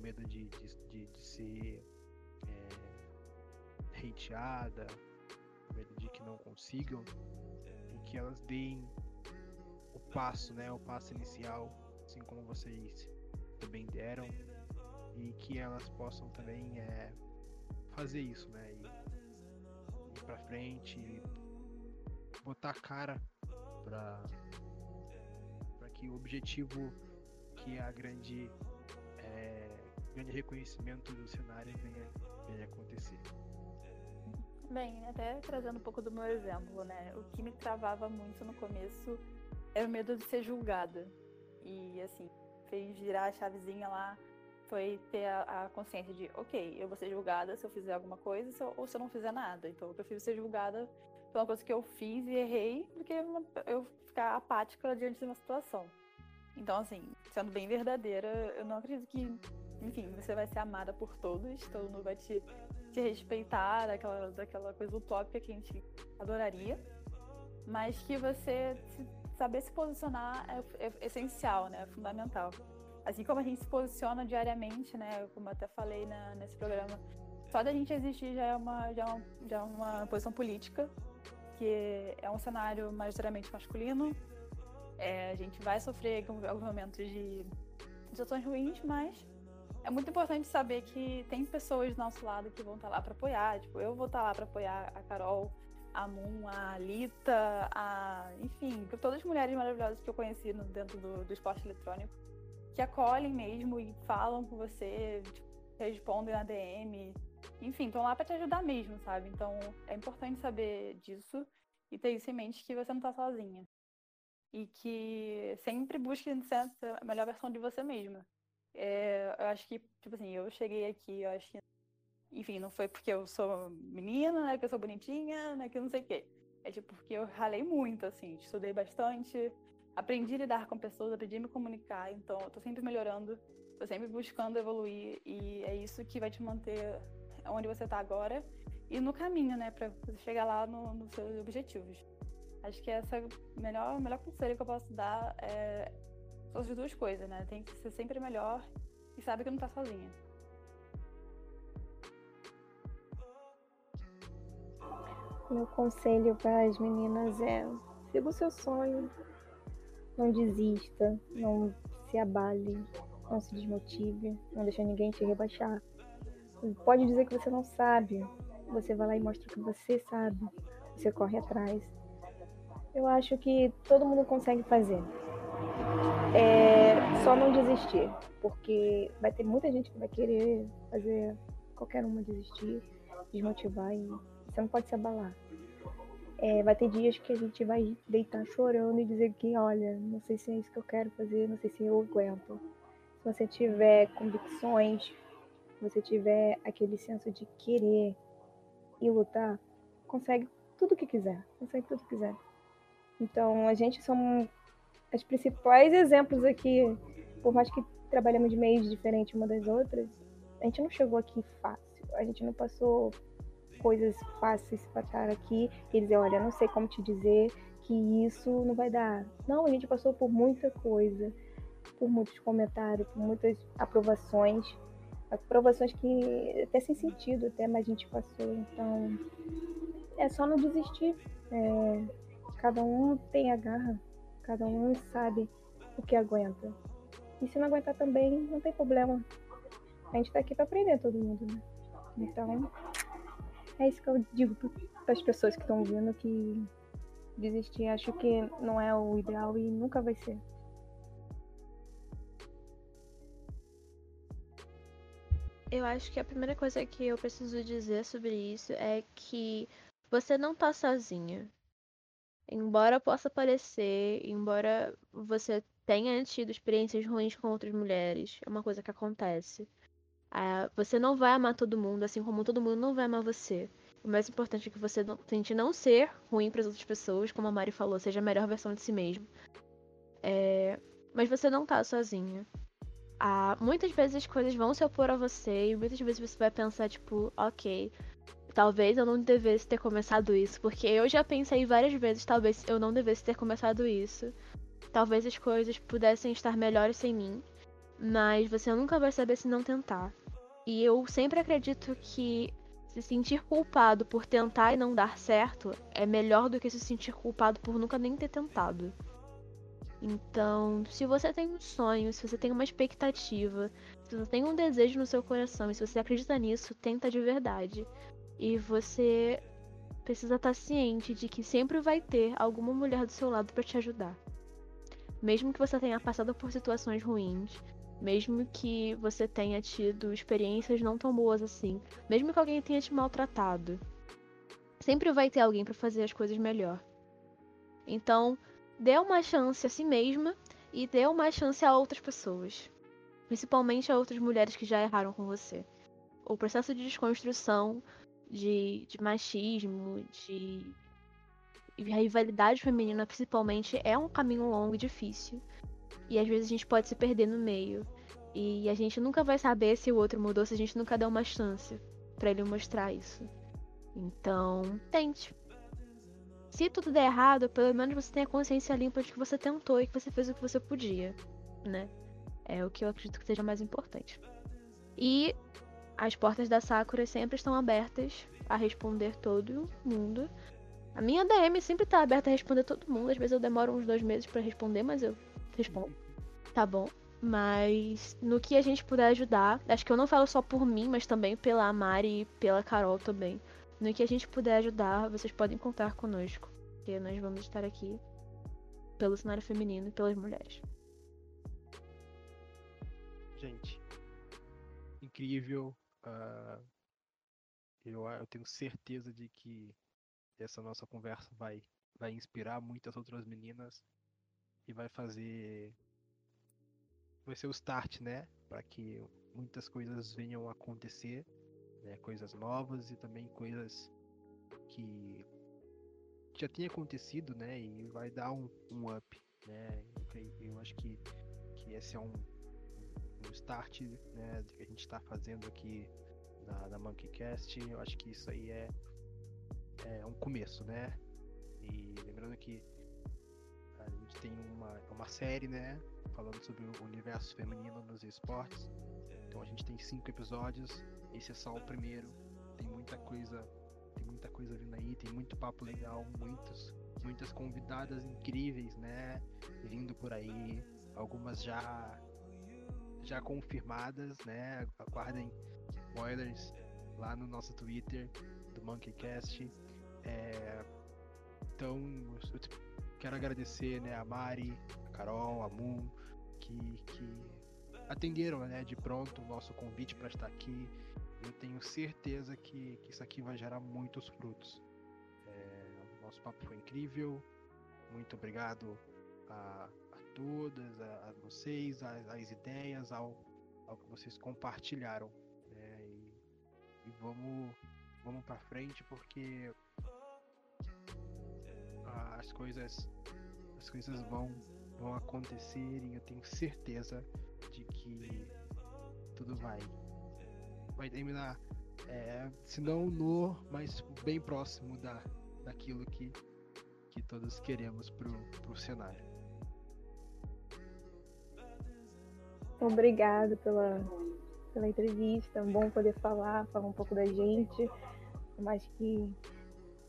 medo de, de, de, de ser é, hateada, medo de que não consigam, e que elas deem o passo, né, o passo inicial, assim como vocês também deram, e que elas possam também é, fazer isso, né, e ir para frente, botar a cara para para que o objetivo que é a grande grande reconhecimento do cenário venha, venha acontecer. Bem, até trazendo um pouco do meu exemplo, né? O que me travava muito no começo era o medo de ser julgada. E assim, fez virar a chavezinha lá foi ter a, a, consciência de, ok, eu vou ser julgada se eu fizer alguma coisa se eu, ou se eu não fizer nada. Então eu prefiro ser julgada pela coisa que eu fiz e errei do que eu ficar apática diante de uma situação. Então, assim, sendo bem verdadeira, eu não acredito que, enfim, você vai ser amada por todos, todo mundo vai te, te respeitar, daquela, daquela coisa utópica que a gente adoraria, mas que você saber se posicionar é, é essencial, né? É fundamental. Assim como a gente se posiciona diariamente, né? Como até falei na, nesse programa, só da gente existir já é uma, já é uma, já é uma posição política, que é um cenário majoritariamente masculino. É, a gente vai sofrer alguns momentos de situações ruins, mas é muito importante saber que tem pessoas do nosso lado que vão estar lá para apoiar. Tipo, eu vou estar lá para apoiar a Carol, a Moon, a Lita, a. enfim, todas as mulheres maravilhosas que eu conheci no, dentro do, do esporte eletrônico, que acolhem mesmo e falam com você, tipo, respondem na DM, enfim, estão lá para te ajudar mesmo, sabe? Então é importante saber disso e ter isso em mente que você não tá sozinha. E que sempre busque ser a melhor versão de você mesma. É, eu acho que, tipo assim, eu cheguei aqui, eu acho que enfim, não foi porque eu sou menina, né, que eu sou bonitinha, né, que eu não sei o quê. É tipo porque eu ralei muito, assim, estudei bastante, aprendi a lidar com pessoas, aprendi a me comunicar, então eu tô sempre melhorando, tô sempre buscando evoluir e é isso que vai te manter onde você tá agora e no caminho, né, para chegar lá no, nos seus objetivos. Acho que essa é melhor, melhor conselho que eu posso dar é são as duas coisas, né? Tem que ser sempre melhor e sabe que não tá sozinha. Meu conselho para as meninas é: siga o seu sonho, não desista, não se abale, não se desmotive, não deixe ninguém te rebaixar. Pode dizer que você não sabe, você vai lá e mostra que você sabe, você corre atrás. Eu acho que todo mundo consegue fazer. É só não desistir, porque vai ter muita gente que vai querer fazer qualquer uma desistir, desmotivar e você não pode se abalar. É, vai ter dias que a gente vai deitar chorando e dizer que, olha, não sei se é isso que eu quero fazer, não sei se eu aguento. Se você tiver convicções, se você tiver aquele senso de querer e lutar, consegue tudo que quiser, consegue tudo que quiser. Então, a gente somos os principais exemplos aqui, por mais que trabalhamos de meios diferentes uma das outras, a gente não chegou aqui fácil, a gente não passou coisas fáceis para estar aqui e dizer, olha, não sei como te dizer que isso não vai dar. Não, a gente passou por muita coisa, por muitos comentários, por muitas aprovações, aprovações que até sem sentido, até mais a gente passou. Então, é só não desistir, é, Cada um tem a garra, cada um sabe o que aguenta. E se não aguentar também, não tem problema. A gente tá aqui para aprender todo mundo, né? Então, é isso que eu digo para as pessoas que estão ouvindo que desistir acho que não é o ideal e nunca vai ser. Eu acho que a primeira coisa que eu preciso dizer sobre isso é que você não tá sozinha. Embora possa parecer, embora você tenha tido experiências ruins com outras mulheres, é uma coisa que acontece. Ah, você não vai amar todo mundo, assim como todo mundo não vai amar você. O mais importante é que você não, tente não ser ruim para as outras pessoas, como a Mari falou, seja a melhor versão de si mesmo. É... Mas você não tá sozinha. Ah, muitas vezes as coisas vão se opor a você e muitas vezes você vai pensar, tipo, ok, talvez eu não devesse ter começado isso, porque eu já pensei várias vezes, talvez eu não devesse ter começado isso. Talvez as coisas pudessem estar melhores sem mim, mas você nunca vai saber se não tentar. E eu sempre acredito que se sentir culpado por tentar e não dar certo é melhor do que se sentir culpado por nunca nem ter tentado. Então, se você tem um sonho, se você tem uma expectativa, se você tem um desejo no seu coração e se você acredita nisso, tenta de verdade. E você precisa estar ciente de que sempre vai ter alguma mulher do seu lado para te ajudar. Mesmo que você tenha passado por situações ruins, mesmo que você tenha tido experiências não tão boas assim, mesmo que alguém tenha te maltratado, sempre vai ter alguém para fazer as coisas melhor. Então, dê uma chance a si mesma e dê uma chance a outras pessoas. Principalmente a outras mulheres que já erraram com você. O processo de desconstrução de, de machismo, de rivalidade feminina, principalmente, é um caminho longo e difícil. E às vezes a gente pode se perder no meio. E a gente nunca vai saber se o outro mudou se a gente nunca der uma chance para ele mostrar isso. Então, tente. Se tudo der errado, pelo menos você tem a consciência limpa de que você tentou e que você fez o que você podia, né? É o que eu acredito que seja mais importante. E as portas da Sakura sempre estão abertas a responder todo mundo. A minha DM sempre tá aberta a responder todo mundo. Às vezes eu demoro uns dois meses para responder, mas eu respondo. Tá bom. Mas no que a gente puder ajudar, acho que eu não falo só por mim, mas também pela Mari e pela Carol também. No que a gente puder ajudar, vocês podem contar conosco. Porque nós vamos estar aqui pelo cenário feminino e pelas mulheres. Gente, incrível. Uh, eu, eu tenho certeza de que essa nossa conversa vai, vai inspirar muitas outras meninas e vai fazer. Vai ser o start, né? Para que muitas coisas venham a acontecer né, coisas novas e também coisas que já tinha acontecido, né, e vai dar um, um up, né, eu acho que, que esse é um, um start, né, que a gente está fazendo aqui na, na MonkeyCast, eu acho que isso aí é, é um começo, né, e lembrando que a gente tem uma, uma série, né, falando sobre o universo feminino nos esportes, então a gente tem cinco episódios esse é só o primeiro. Tem muita coisa, tem muita coisa vindo aí, tem muito papo legal, muitos, muitas convidadas incríveis, né? Vindo por aí, algumas já já confirmadas, né? Aguardem spoilers lá no nosso Twitter do Monkeycast. É, então, quero agradecer né, a Mari, a Carol, a Moon, que, que atenderam né, de pronto o nosso convite para estar aqui. Eu tenho certeza que, que isso aqui vai gerar muitos frutos. É, nosso papo foi incrível. Muito obrigado a todas, a, a vocês, as ideias, ao, ao que vocês compartilharam. Né, e, e vamos, vamos para frente porque as coisas as coisas vão vão acontecer e eu tenho certeza de que tudo vai vai terminar é, se não no mas bem próximo da daquilo que que todos queremos pro, pro cenário obrigado pela pela entrevista é bom poder falar falar um pouco da gente mais que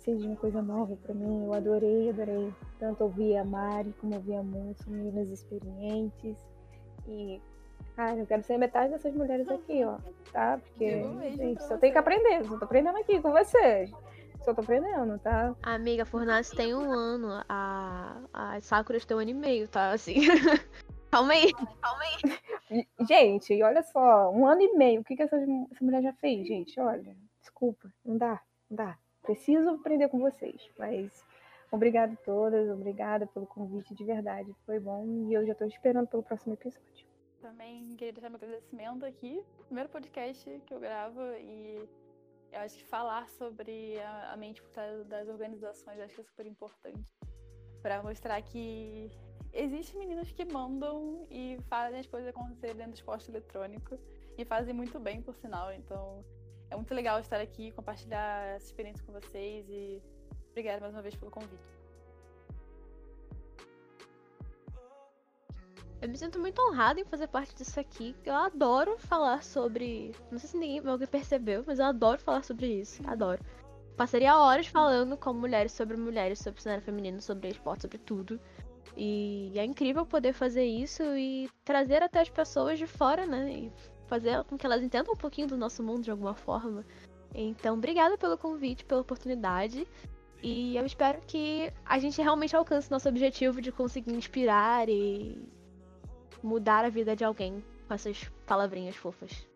seja uma coisa nova para mim. Eu adorei, adorei tanto ouvir a Mari como ouvir a Moon, são meninas experientes. E, cara, eu quero ser metade dessas mulheres aqui, ó, tá? Porque, gente, só tem que aprender, só tô aprendendo aqui com vocês. Só tô aprendendo, tá? Amiga, a Fornace tem um ano, a, a Sakura tem um ano e meio, tá? Assim. (laughs) calma aí, calma (laughs) aí. Gente, olha só, um ano e meio, o que, que essa, essa mulher já fez, gente? Olha, desculpa, não dá, não dá preciso aprender com vocês. Mas obrigado a todas, obrigada pelo convite de verdade. Foi bom e eu já estou esperando pelo próximo episódio. Também queria deixar meu agradecimento aqui. Primeiro podcast que eu gravo e eu acho que falar sobre a, mente das organizações acho que é super importante. Para mostrar que existem meninas que mandam e fazem as coisas acontecerem dentro do esporte eletrônico e fazem muito bem, por sinal. Então, é muito legal estar aqui, compartilhar essa experiência com vocês e obrigada mais uma vez pelo convite. Eu me sinto muito honrada em fazer parte disso aqui. Eu adoro falar sobre. Não sei se ninguém alguém percebeu, mas eu adoro falar sobre isso. Adoro. Passaria horas falando com mulheres sobre mulheres, sobre cenário feminino, sobre esporte, sobre tudo. E é incrível poder fazer isso e trazer até as pessoas de fora, né? E fazer com que elas entendam um pouquinho do nosso mundo de alguma forma. Então, obrigada pelo convite, pela oportunidade. E eu espero que a gente realmente alcance nosso objetivo de conseguir inspirar e mudar a vida de alguém com essas palavrinhas fofas.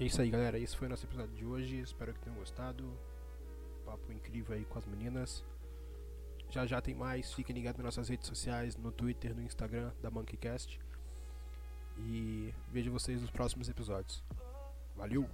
É isso aí, galera. Esse foi o nosso episódio de hoje. Espero que tenham gostado. Papo incrível aí com as meninas. Já já tem mais. Fiquem ligados nas nossas redes sociais, no Twitter, no Instagram da MonkeyCast. E vejo vocês nos próximos episódios. Valeu!